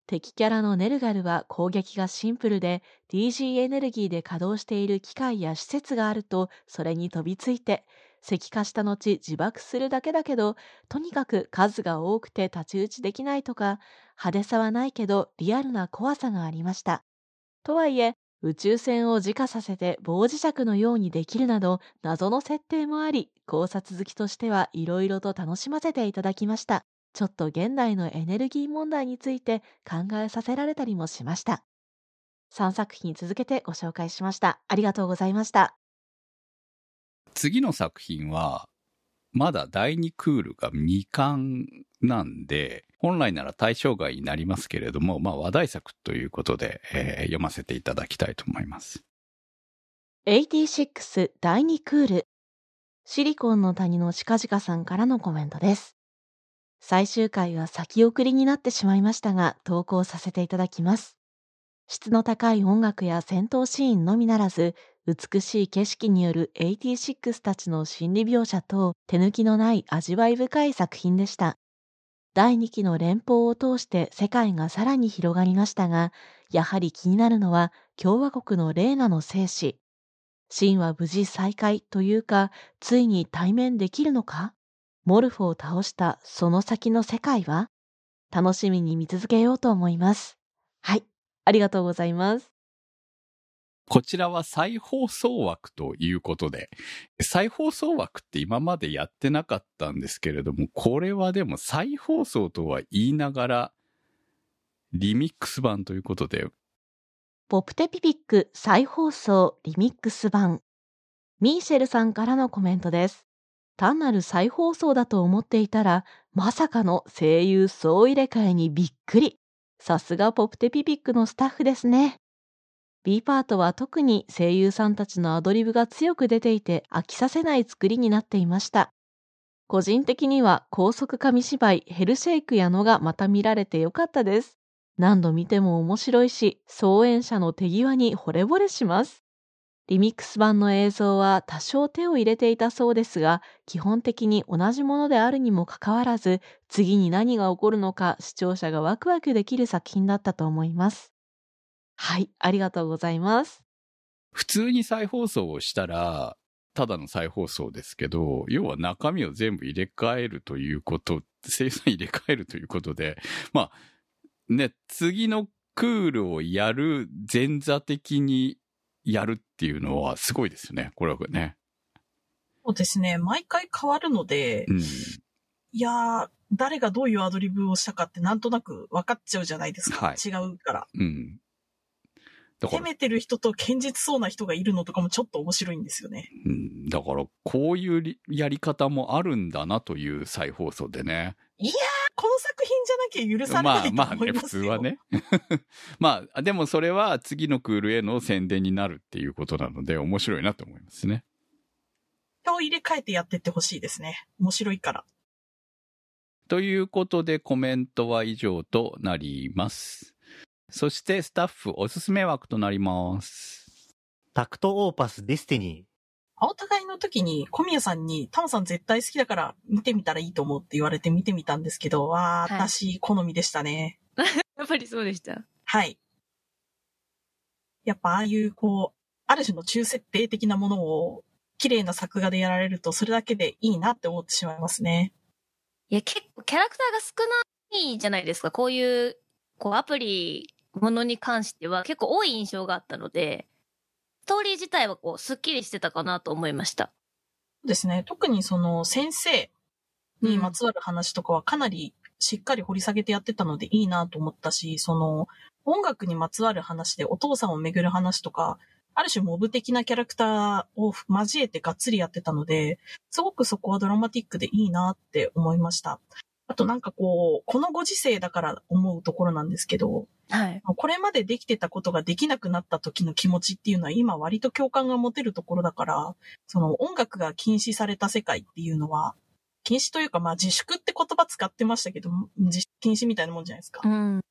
敵キャラのネルガルは攻撃がシンプルで DG エネルギーで稼働している機械や施設があるとそれに飛びついて石化した後自爆するだけだけどとにかく数が多くて太刀打ちできないとか派手さはないけどリアルな怖さがありました。とはいえ宇宙船を自家させて棒磁石のようにできるなど謎の設定もあり考察好きとしてはいろいろと楽しませていただきました。ちょっと現代のエネルギー問題について考えさせられたりもしました。3作品続けてご紹介しました。ありがとうございました。次の作品は、まだ第2クールが未完なんで、本来なら対象外になりますけれども、まあ話題作ということで、えー読ませていただきたいと思います。86第2クール。シリコンの谷の近々さんからのコメントです。最終回は先送りになってしまいましたが、投稿させていただきます。質の高い音楽や戦闘シーンのみならず、美しい景色による86たちの心理描写と手抜きのない味わい深い作品でした。第2期の連邦を通して世界がさらに広がりましたが、やはり気になるのは共和国のレーナの生死。シンは無事再会というか、ついに対面できるのか？モルフを倒したその先の世界は？楽しみに見続けようと思います。はい、ありがとうございます。こちらは再放送枠ということで、再放送枠って今までやってなかったんですけれども、これはでも再放送とは言いながら、リミックス版ということで、ポプテピピック再放送リミックス版。ミーシェルさんからのコメントです。単なる再放送だと思っていたら、まさかの声優総入れ替えにびっくり。さすがポプテピピックのスタッフですね。B パートは特に声優さんたちのアドリブが強く出ていて飽きさせない作りになっていました。個人的には高速紙芝居ヘルシェイクやのがまた見られてよかったです。何度見ても面白いし、操演者の手際に惚れ惚れします。リミックス版の映像は多少手を入れていたそうですが、基本的に同じものであるにもかかわらず、次に何が起こるのか視聴者がワクワクできる作品だったと思います。はい、ありがとうございます。普通に再放送をしたら、ただの再放送ですけど、要は中身を全部入れ替えるということ、生産入れ替えるということで、まあ、ね、次のクールをやる前座的にやるっていうのはすごいですよね。これはね。そうですね。毎回変わるので、うん。いやー、誰がどういうアドリブをしたかってなんとなく分かっちゃうじゃないですか。はい違うから。うん。だから、攻めてる人と堅実そうな人がいるのとかもちょっと面白いんですよね。うん、だから、こういうりやり方もあるんだなという再放送でね。この作品じゃなきゃ許さないとかありますよ。普通はね。まあ、でもそれは次のクールへの宣伝になるっていうことなので、面白いなと思いますね。人を入れ替えてやってってほしいですね。面白いから。ということで、コメントは以上となります。そして、スタッフおすすめ枠となります。 takt op.Destinyお互いの時に小宮さんに、タモさん絶対好きだから見てみたらいいと思うって言われて見てみたんですけど、わー、はい私、好みでしたね。やっぱりそうでした。はい。やっぱああいう、こう、ある種の中設定的なものを、綺麗な作画でやられると、それだけでいいなって思ってしまいますね。いや、結構キャラクターが少ないじゃないですか。こういう、こうアプリものに関しては結構多い印象があったので、ストーリー自体はこう、スッキリしてたかなと思いました。ですね。特にその先生にまつわる話とかはかなりしっかり掘り下げてやってたのでいいなと思ったし、その音楽にまつわる話でお父さんをめぐる話とか、ある種モブ的なキャラクターを交えてがっつりやってたので、すごくそこはドラマティックでいいなって思いました。あとなんかこう、このご時世だから思うところなんですけど、はい。これまでできてたことができなくなった時の気持ちっていうのは今割と共感が持てるところだから、その音楽が禁止された世界っていうのは、禁止というかまあ自粛って言葉使ってましたけど、自粛禁止みたいなもんじゃないですかう。ん。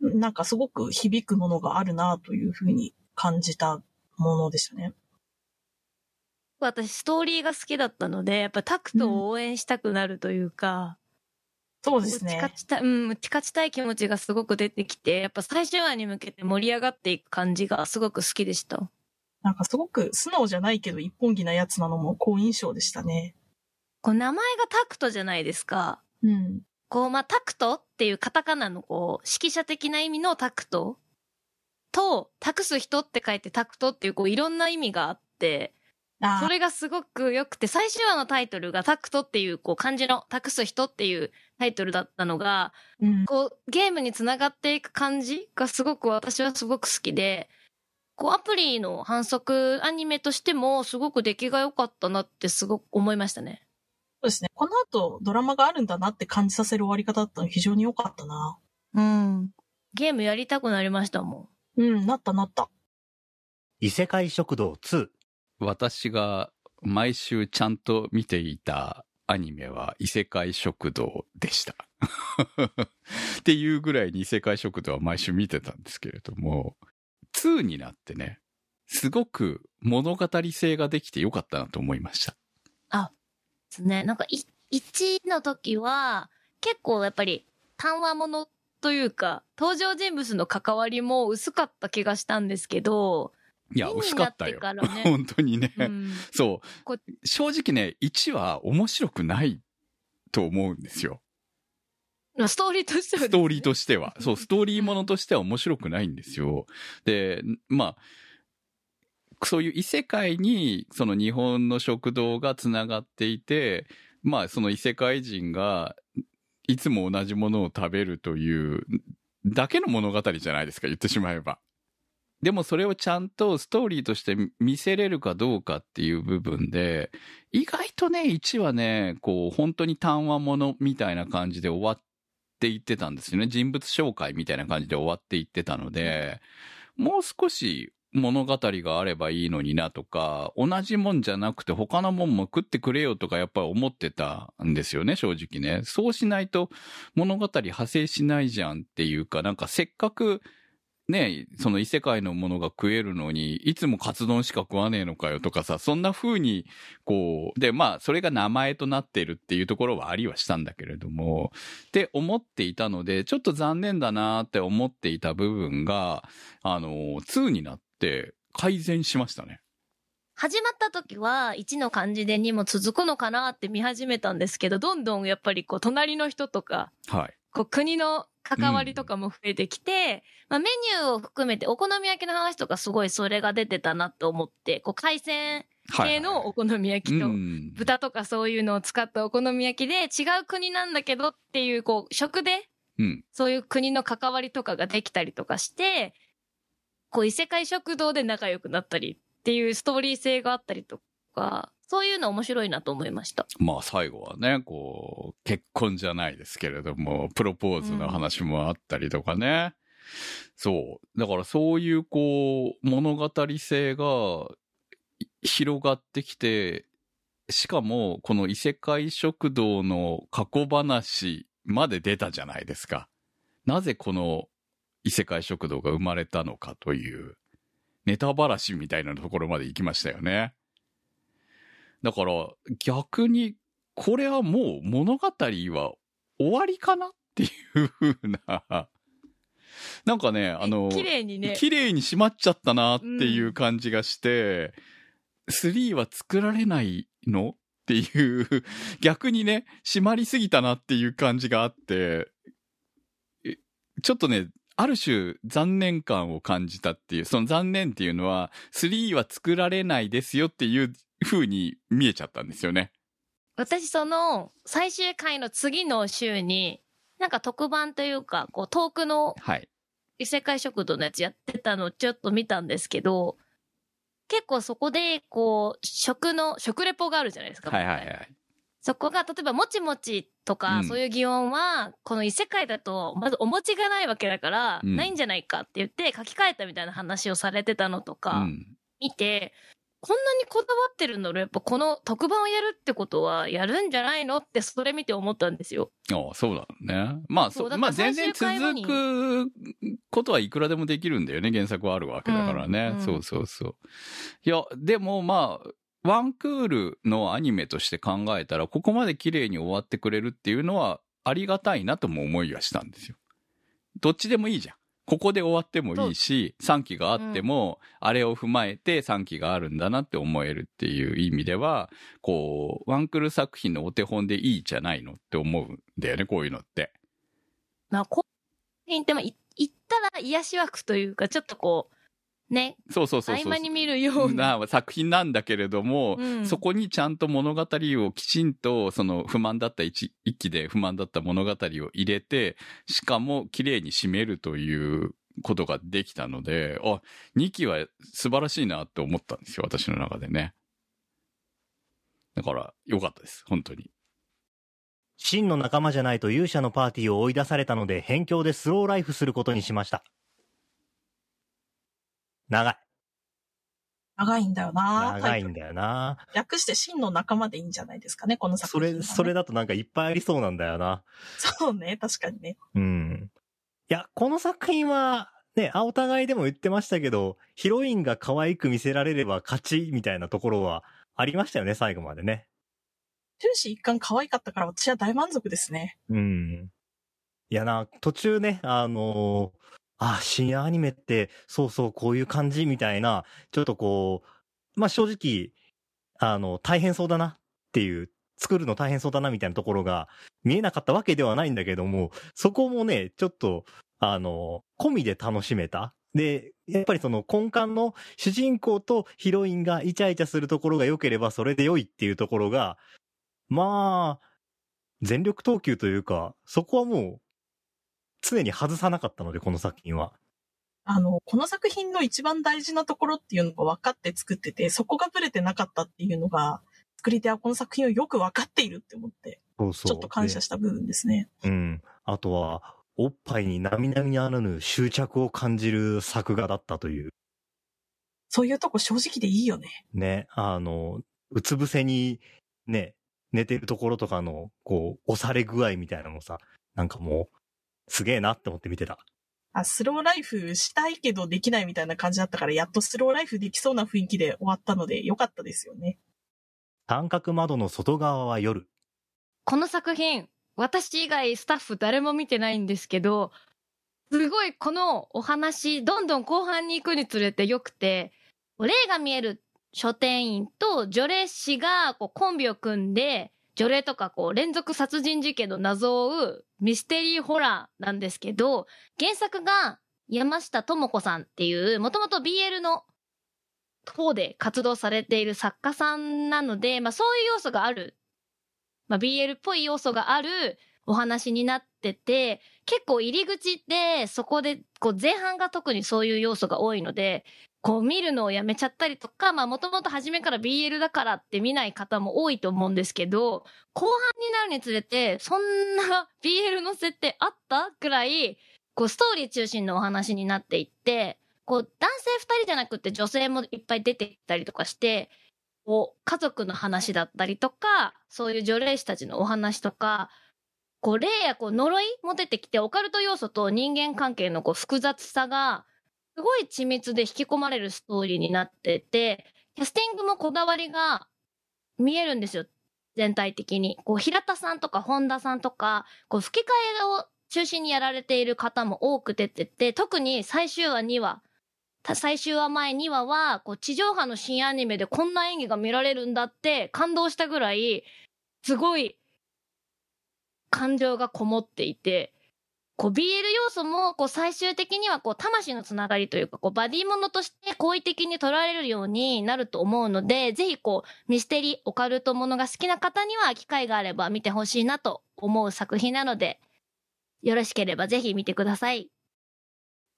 なんかすごく響くものがあるなというふうに感じたものでしたね。私、ストーリーが好きだったので、やっぱタクトを応援したくなるというか、そうですね打ち勝。ちたい、うん、打ち勝ちたい気持ちがすごく出てきて、やっぱ最終話に向けて盛り上がっていく感じがすごく好きでした。なんかすごく素直じゃないけど一本気なやつなのも好印象でしたね。こう名前がタクトじゃないですか。うん。こう、まあ、タクトっていうカタカナのこう、指揮者的な意味のタクトと、託す人って書いてタクトっていうこう、いろんな意味があって、あそれがすごく良くて、最終話のタイトルがタクトっていうこう、漢字の託す人っていうタイトルだったのが、うん。こう、ゲームにつながっていく感じがすごく私はすごく好きで、こう、アプリの反則アニメとしてもすごく出来が良かったなってすごく思いましたね。そうですね。この後ドラマがあるんだなって感じさせる終わり方だったの非常に良かったな。うん。ゲームやりたくなりましたもん。うん、なったなった。異世界食堂2。私が毎週ちゃんと見ていたアニメは異世界食堂でした。っていうぐらいに異世界食堂は毎週見てたんですけれども、2になってね、すごく物語性ができてよかったなと思いました。あですね。なんか、1の時は、結構やっぱり、単話ものというか、登場人物の関わりも薄かった気がしたんですけど、いや、惜しかったよ。ね 本当にね。うんそうこ。正直ね、1は面白くないと思うんですよ。まあストーリーとしてはね、ストーリーとしては。そう、ストーリーものとしては面白くないんですよ。で、まあ、そういう異世界に、その日本の食堂がつながっていて、まあ、その異世界人が、いつも同じものを食べるという、だけの物語じゃないですか、言ってしまえば。でもそれをちゃんとストーリーとして見せれるかどうかっていう部分で、意外とね、1はね、こう、本当に単話ものみたいな感じで終わっていってたんですよね。人物紹介みたいな感じで終わっていってたので、もう少し物語があればいいのになとか、同じもんじゃなくて他のもんも食ってくれよとかやっぱり思ってたんですよね、正直ね。そうしないと物語派生しないじゃんっていうか、なんかせっかくね、その異世界のものが食えるのに、いつもカツ丼しか食わねえのかよとかさ、そんな風に、こう、で、まあ、それが名前となってるっていうところはありはしたんだけれども、って思っていたので、ちょっと残念だなって思っていた部分が、あの、2になって改善しましたね。始まった時は1の漢字で2も続くのかなって見始めたんですけど、どんどんやっぱりこう隣の人とか、はい。こう国の関わりとかも増えてきて、まあメニューを含めてお好み焼きの話とかすごいそれが出てたなと思って、こう海鮮はい、系のお好み焼きと、うん豚とかそういうのを使ったお好み焼きで違う国なんだけどっていう、こう食でうん。そういう国の関わりとかができたりとかして、こう異世界食堂で仲良くなったりっていうストーリー性があったりとか、そういうの面白いなと思いました。まあ最後はね、こう、結婚じゃないですけれども、プロポーズの話もあったりとかね。そう。だからそういうこう、物語性がい広がってきて、しかもこの異世界食堂の過去話まで出たじゃないですか。なぜこの異世界食堂が生まれたのかという、ネタばらしみたいなところまで行きましたよね。だから逆にこれはもう物語は終わりかなっていう風な、なんかね、あの、綺麗にね。綺麗に閉まっちゃったなっていう感じがして、3は作られないのっていう、逆にね、閉まりすぎたなっていう感じがあって、えちょっとね、ある種残念感を感じたっていう、その残念っていうのは、3は作られないですよっていう風に見えちゃったんですよね。私その最終回の次の週に、なんか特番というか、こう遠くのはい。異世界食堂のやつやってたのをちょっと見たんですけど、結構そこで、こう、食の、食レポがあるじゃないですか。はいはいはい。そこが、例えば、もちもちとか、うんそういう擬音は、この異世界だと、まずお餅がないわけだから、うんないんじゃないかって言って書き換えたみたいな話をされてたのとうか、ん。見て、こんなにこだわってるんだろうやっぱこの特番をやるってことは、やるんじゃないのって、それ見て思ったんですよ。ああ、そうだね。まあ、そうまあ全然続くことはいくらでもできるんだよね。原作はあるわけだからね。うんうんそうそうそう。いや、でもまあ、ワンクールのアニメとして考えたら、ここまで綺麗に終わってくれるっていうのはありがたいなとも思いはしたんですよ。どっちでもいいじゃん。ここで終わってもいいし、3期があっても、あれを踏まえて3期があるんだなって思えるっていう意味では、こう、ワンクール作品のお手本でいいじゃないのって思うんだよね、こういうのって。まあ、こうって、まあ、い言ったら癒し枠というか、ちょっとこう、ね、そうそうそうそう。合間に見るような。な作品なんだけれども、うんそこにちゃんと物語をきちんと、その不満だった一一期で不満だった物語を入れて、しかも綺麗に締めるということができたので、あ、2期は素晴らしいなって思ったんですよ、私の中でね。だから、良かったです、本当に。真の仲間じゃないと勇者のパーティーを追い出されたので、辺境でスローライフすることにしました。長い。長いんだよな長いんだよな。略して真の仲間でいいんじゃないですかね、この作品はね、それ、それだとなんかいっぱいありそうなんだよな。そうね、確かにね。うん。いや、この作品は、ね、あ、お互いでも言ってましたけど、ヒロインが可愛く見せられれば勝ちみたいなところはありましたよね、最後までね。終始一貫可愛かったから私は大満足ですね。うん。いやな、途中ね、あのーあ、深夜アニメって、そうそう、こういう感じ？みたいな、ちょっとこう、まあ、正直、あの、大変そうだなっていう、作るの大変そうだなみたいなところが見えなかったわけではないんだけども、そこもね、ちょっと、あの、込みで楽しめた。で、やっぱりその根幹の主人公とヒロインがイチャイチャするところが良ければそれで良いっていうところが、まあ、全力投球というか、そこはもう、常に外さなかったので、この作品は。あの、この作品の一番大事なところっていうのが分かって作ってて、そこがブレてなかったっていうのが、作り手はこの作品をよく分かっているって思って、そうそう。ちょっと感謝した部分ですね。でうん。あとは、おっぱいに並々にあらぬ執着を感じる作画だったという。そういうとこ正直でいいよね。ね、あの、うつ伏せに、ね、寝てるところとかの、こう、押され具合みたいなのもさ、なんかもう、すげえなって思って見てた。あ、スローライフしたいけどできないみたいな感じだったから、やっとスローライフできそうな雰囲気で終わったので、よかったですよね。三角窓の外側は夜。この作品、私以外スタッフ誰も見てないんですけど、すごいこのお話、どんどん後半に行くにつれて良くて、霊が見える書店員と除霊師がこうコンビを組んで、除霊とかこう連続殺人事件の謎を追うミステリーホラーなんですけど、原作が山下智子さんっていう、もともと BL の方で活動されている作家さんなので、まあそういう要素がある。まあ、BL っぽい要素があるお話になってて、結構入り口でそこで、こう前半が特にそういう要素が多いので、こう見るのをやめちゃったりとか、まあもともと初めから BL だからって見ない方も多いと思うんですけど、後半になるにつれて、そんな BL の設定あったくらい、こうストーリー中心のお話になっていって、こう男性二人じゃなくて女性もいっぱい出てきたりとかして、こう、家族の話だったりとか、そういう除霊師たちのお話とか、こう、霊やこう呪いも出てきて、オカルト要素と人間関係のこう複雑さが、すごい緻密で引き込まれるストーリーになってて、キャスティングもこだわりが見えるんですよ。全体的に。こう、平田さんとか本田さんとか、こう、吹き替えを中心にやられている方も多く出てて、特に最終話には、た最終話前2話は、こう、地上波の新アニメでこんな演技が見られるんだって感動したぐらい、すごい、感情がこもっていて、こう、BL 要素も、こう、最終的には、こう、魂のつながりというか、こう、バディものとして好意的に捉えられるようになると思うので、ぜひ、こう、ミステリー、オカルトものが好きな方には、機会があれば見てほしいなと思う作品なので、よろしければぜひ見てください。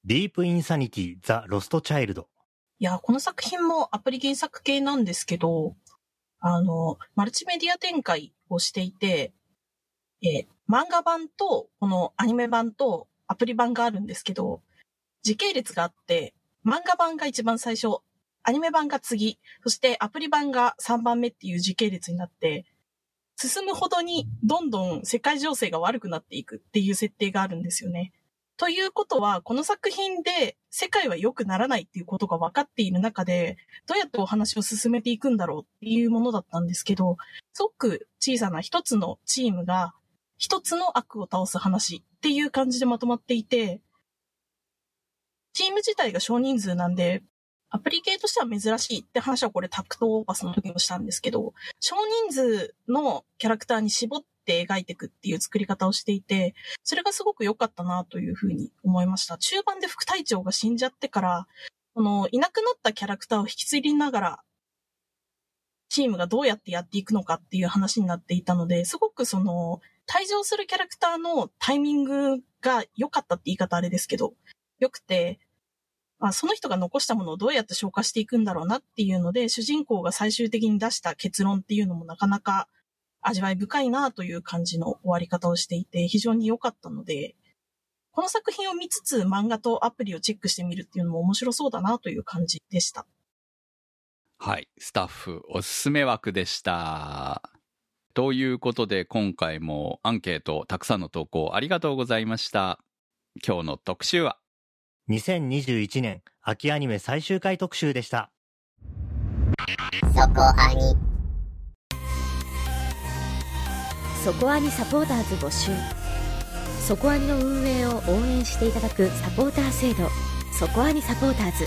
ディープインサニティ、ザ・ロスト・チャイルド。いや、この作品もアプリ原作系なんですけど、あの、マルチメディア展開をしていて、えー漫画版と、このアニメ版とアプリ版があるんですけど、時系列があって、漫画版が一番最初、アニメ版が次、そしてアプリ版が3番目っていう時系列になって、進むほどにどんどん世界情勢が悪くなっていくっていう設定があるんですよね。ということは、この作品で世界は良くならないっていうことが分かっている中で、どうやってお話を進めていくんだろうっていうものだったんですけど、すごく小さな一つのチームが一つの悪を倒す話っていう感じでまとまっていて、チーム自体が少人数なんで、アプリ系としては珍しいって話はこれタクトオーパスの時もしたんですけど、少人数のキャラクターに絞って描いていくっていう作り方をしていて、それがすごく良かったなというふうに思いました。中盤で副隊長が死んじゃってから、このいなくなったキャラクターを引き継ぎながら、チームがどうやってやっていくのかっていう話になっていたので、すごくその、退場するキャラクターのタイミングが良かったって言い方あれですけど、良くて、まあ、その人が残したものをどうやって消化していくんだろうなっていうので、主人公が最終的に出した結論っていうのもなかなか味わい深いなという感じの終わり方をしていて、非常に良かったので、この作品を見つつ漫画とアプリをチェックしてみるっていうのも面白そうだなという感じでした。はい。スタッフおすすめ枠でした。ということで、今回もアンケート、たくさんの投稿ありがとうございました。今日の特集は、2021年秋アニメ最終回特集でした。そこアニ。そこアニサポーターズ募集。そこアニの運営を応援していただくサポーター制度。そこアニサポーターズ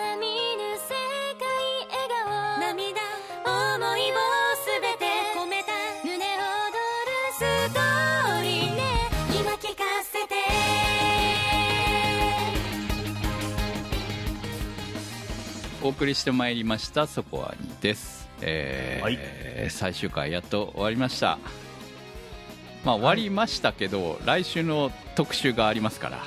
お送りしてまいりましたそこはにです。えーはい。最終回やっと終わりました。まあ終わりましたけど、来週の特集がありますから。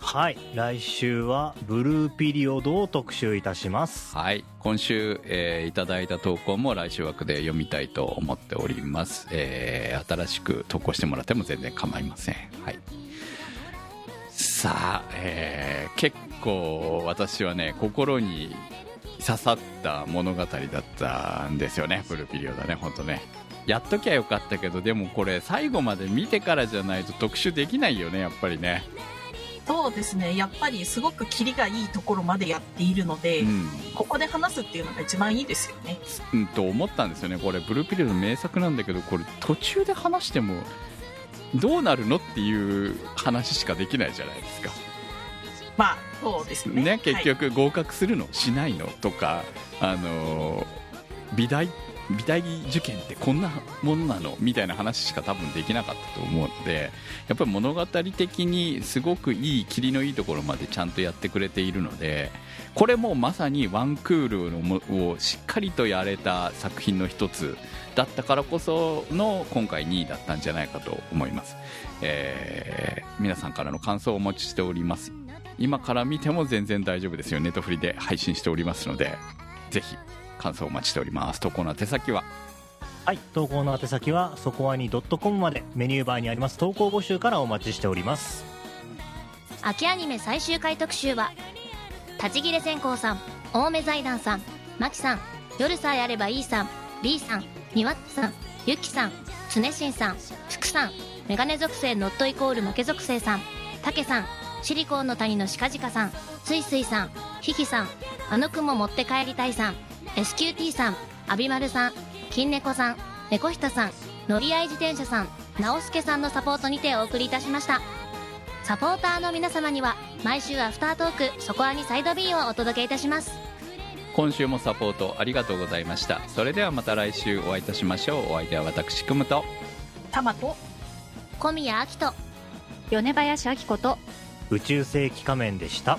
はい。来週は、ブルーピリオドを特集いたします。はい。今週、えーいただいた投稿も来週枠で読みたいと思っております、えー新しく投稿してもらっても全然構いません。はいさあ、えー結構私はね心に刺さった物語だったんですよねブルーピリオドね本当ねやっときゃよかったけどでもこれ最後まで見てからじゃないと特集できないよねやっぱりねそうですね。やっぱりすごくキリがいいところまでやっているので、うんここで話すっていうのが一番いいですよね。うん、と思ったんですよねこれブルーピリオド名作なんだけどこれ途中で話してもどうなるのっていう話しかできないじゃないですか。まあ、そうですね。ね結局合格するのしないの？とかあのー美大美大受験ってこんなものなの？みたいな話しか多分できなかったと思うのでやっぱり物語的にすごくいい霧のいいところまでちゃんとやってくれているのでこれもまさにワンクールをしっかりとやれた作品の一つだったからこその今回2位だったんじゃないかと思います、えー皆さんからの感想をお待ちしております。今から見ても全然大丈夫ですよ。ネットフリで配信しておりますのでぜひ感想をお待ちしております。投稿の手先は？はい。投稿の宛先は、そこわに .com まで、メニューバーにあります。投稿募集からお待ちしております。秋アニメ最終回特集は立ち切れ線香さん青梅財団さんマキさん夜さえあればいいさん B さんにわっさんゆきさんつねしんさん福さんメガネ属性ノットイコール負け属性さんたけさんシリコンの谷のしかじかさんすいすいさんひひさんあの雲持って帰りたいさん SQT さんアビマルさん金猫さん猫ひたさん乗り合い自転車さん直輔さんのサポートにてお送りいたしました。サポーターの皆様には毎週アフタートークそこアニサイド B をお届けいたします。今週もサポートありがとうございました。それではまた来週お会いいたしましょう。お相手は私くむと。タマと、小宮明人米林明子と。宇宙世紀仮面でした。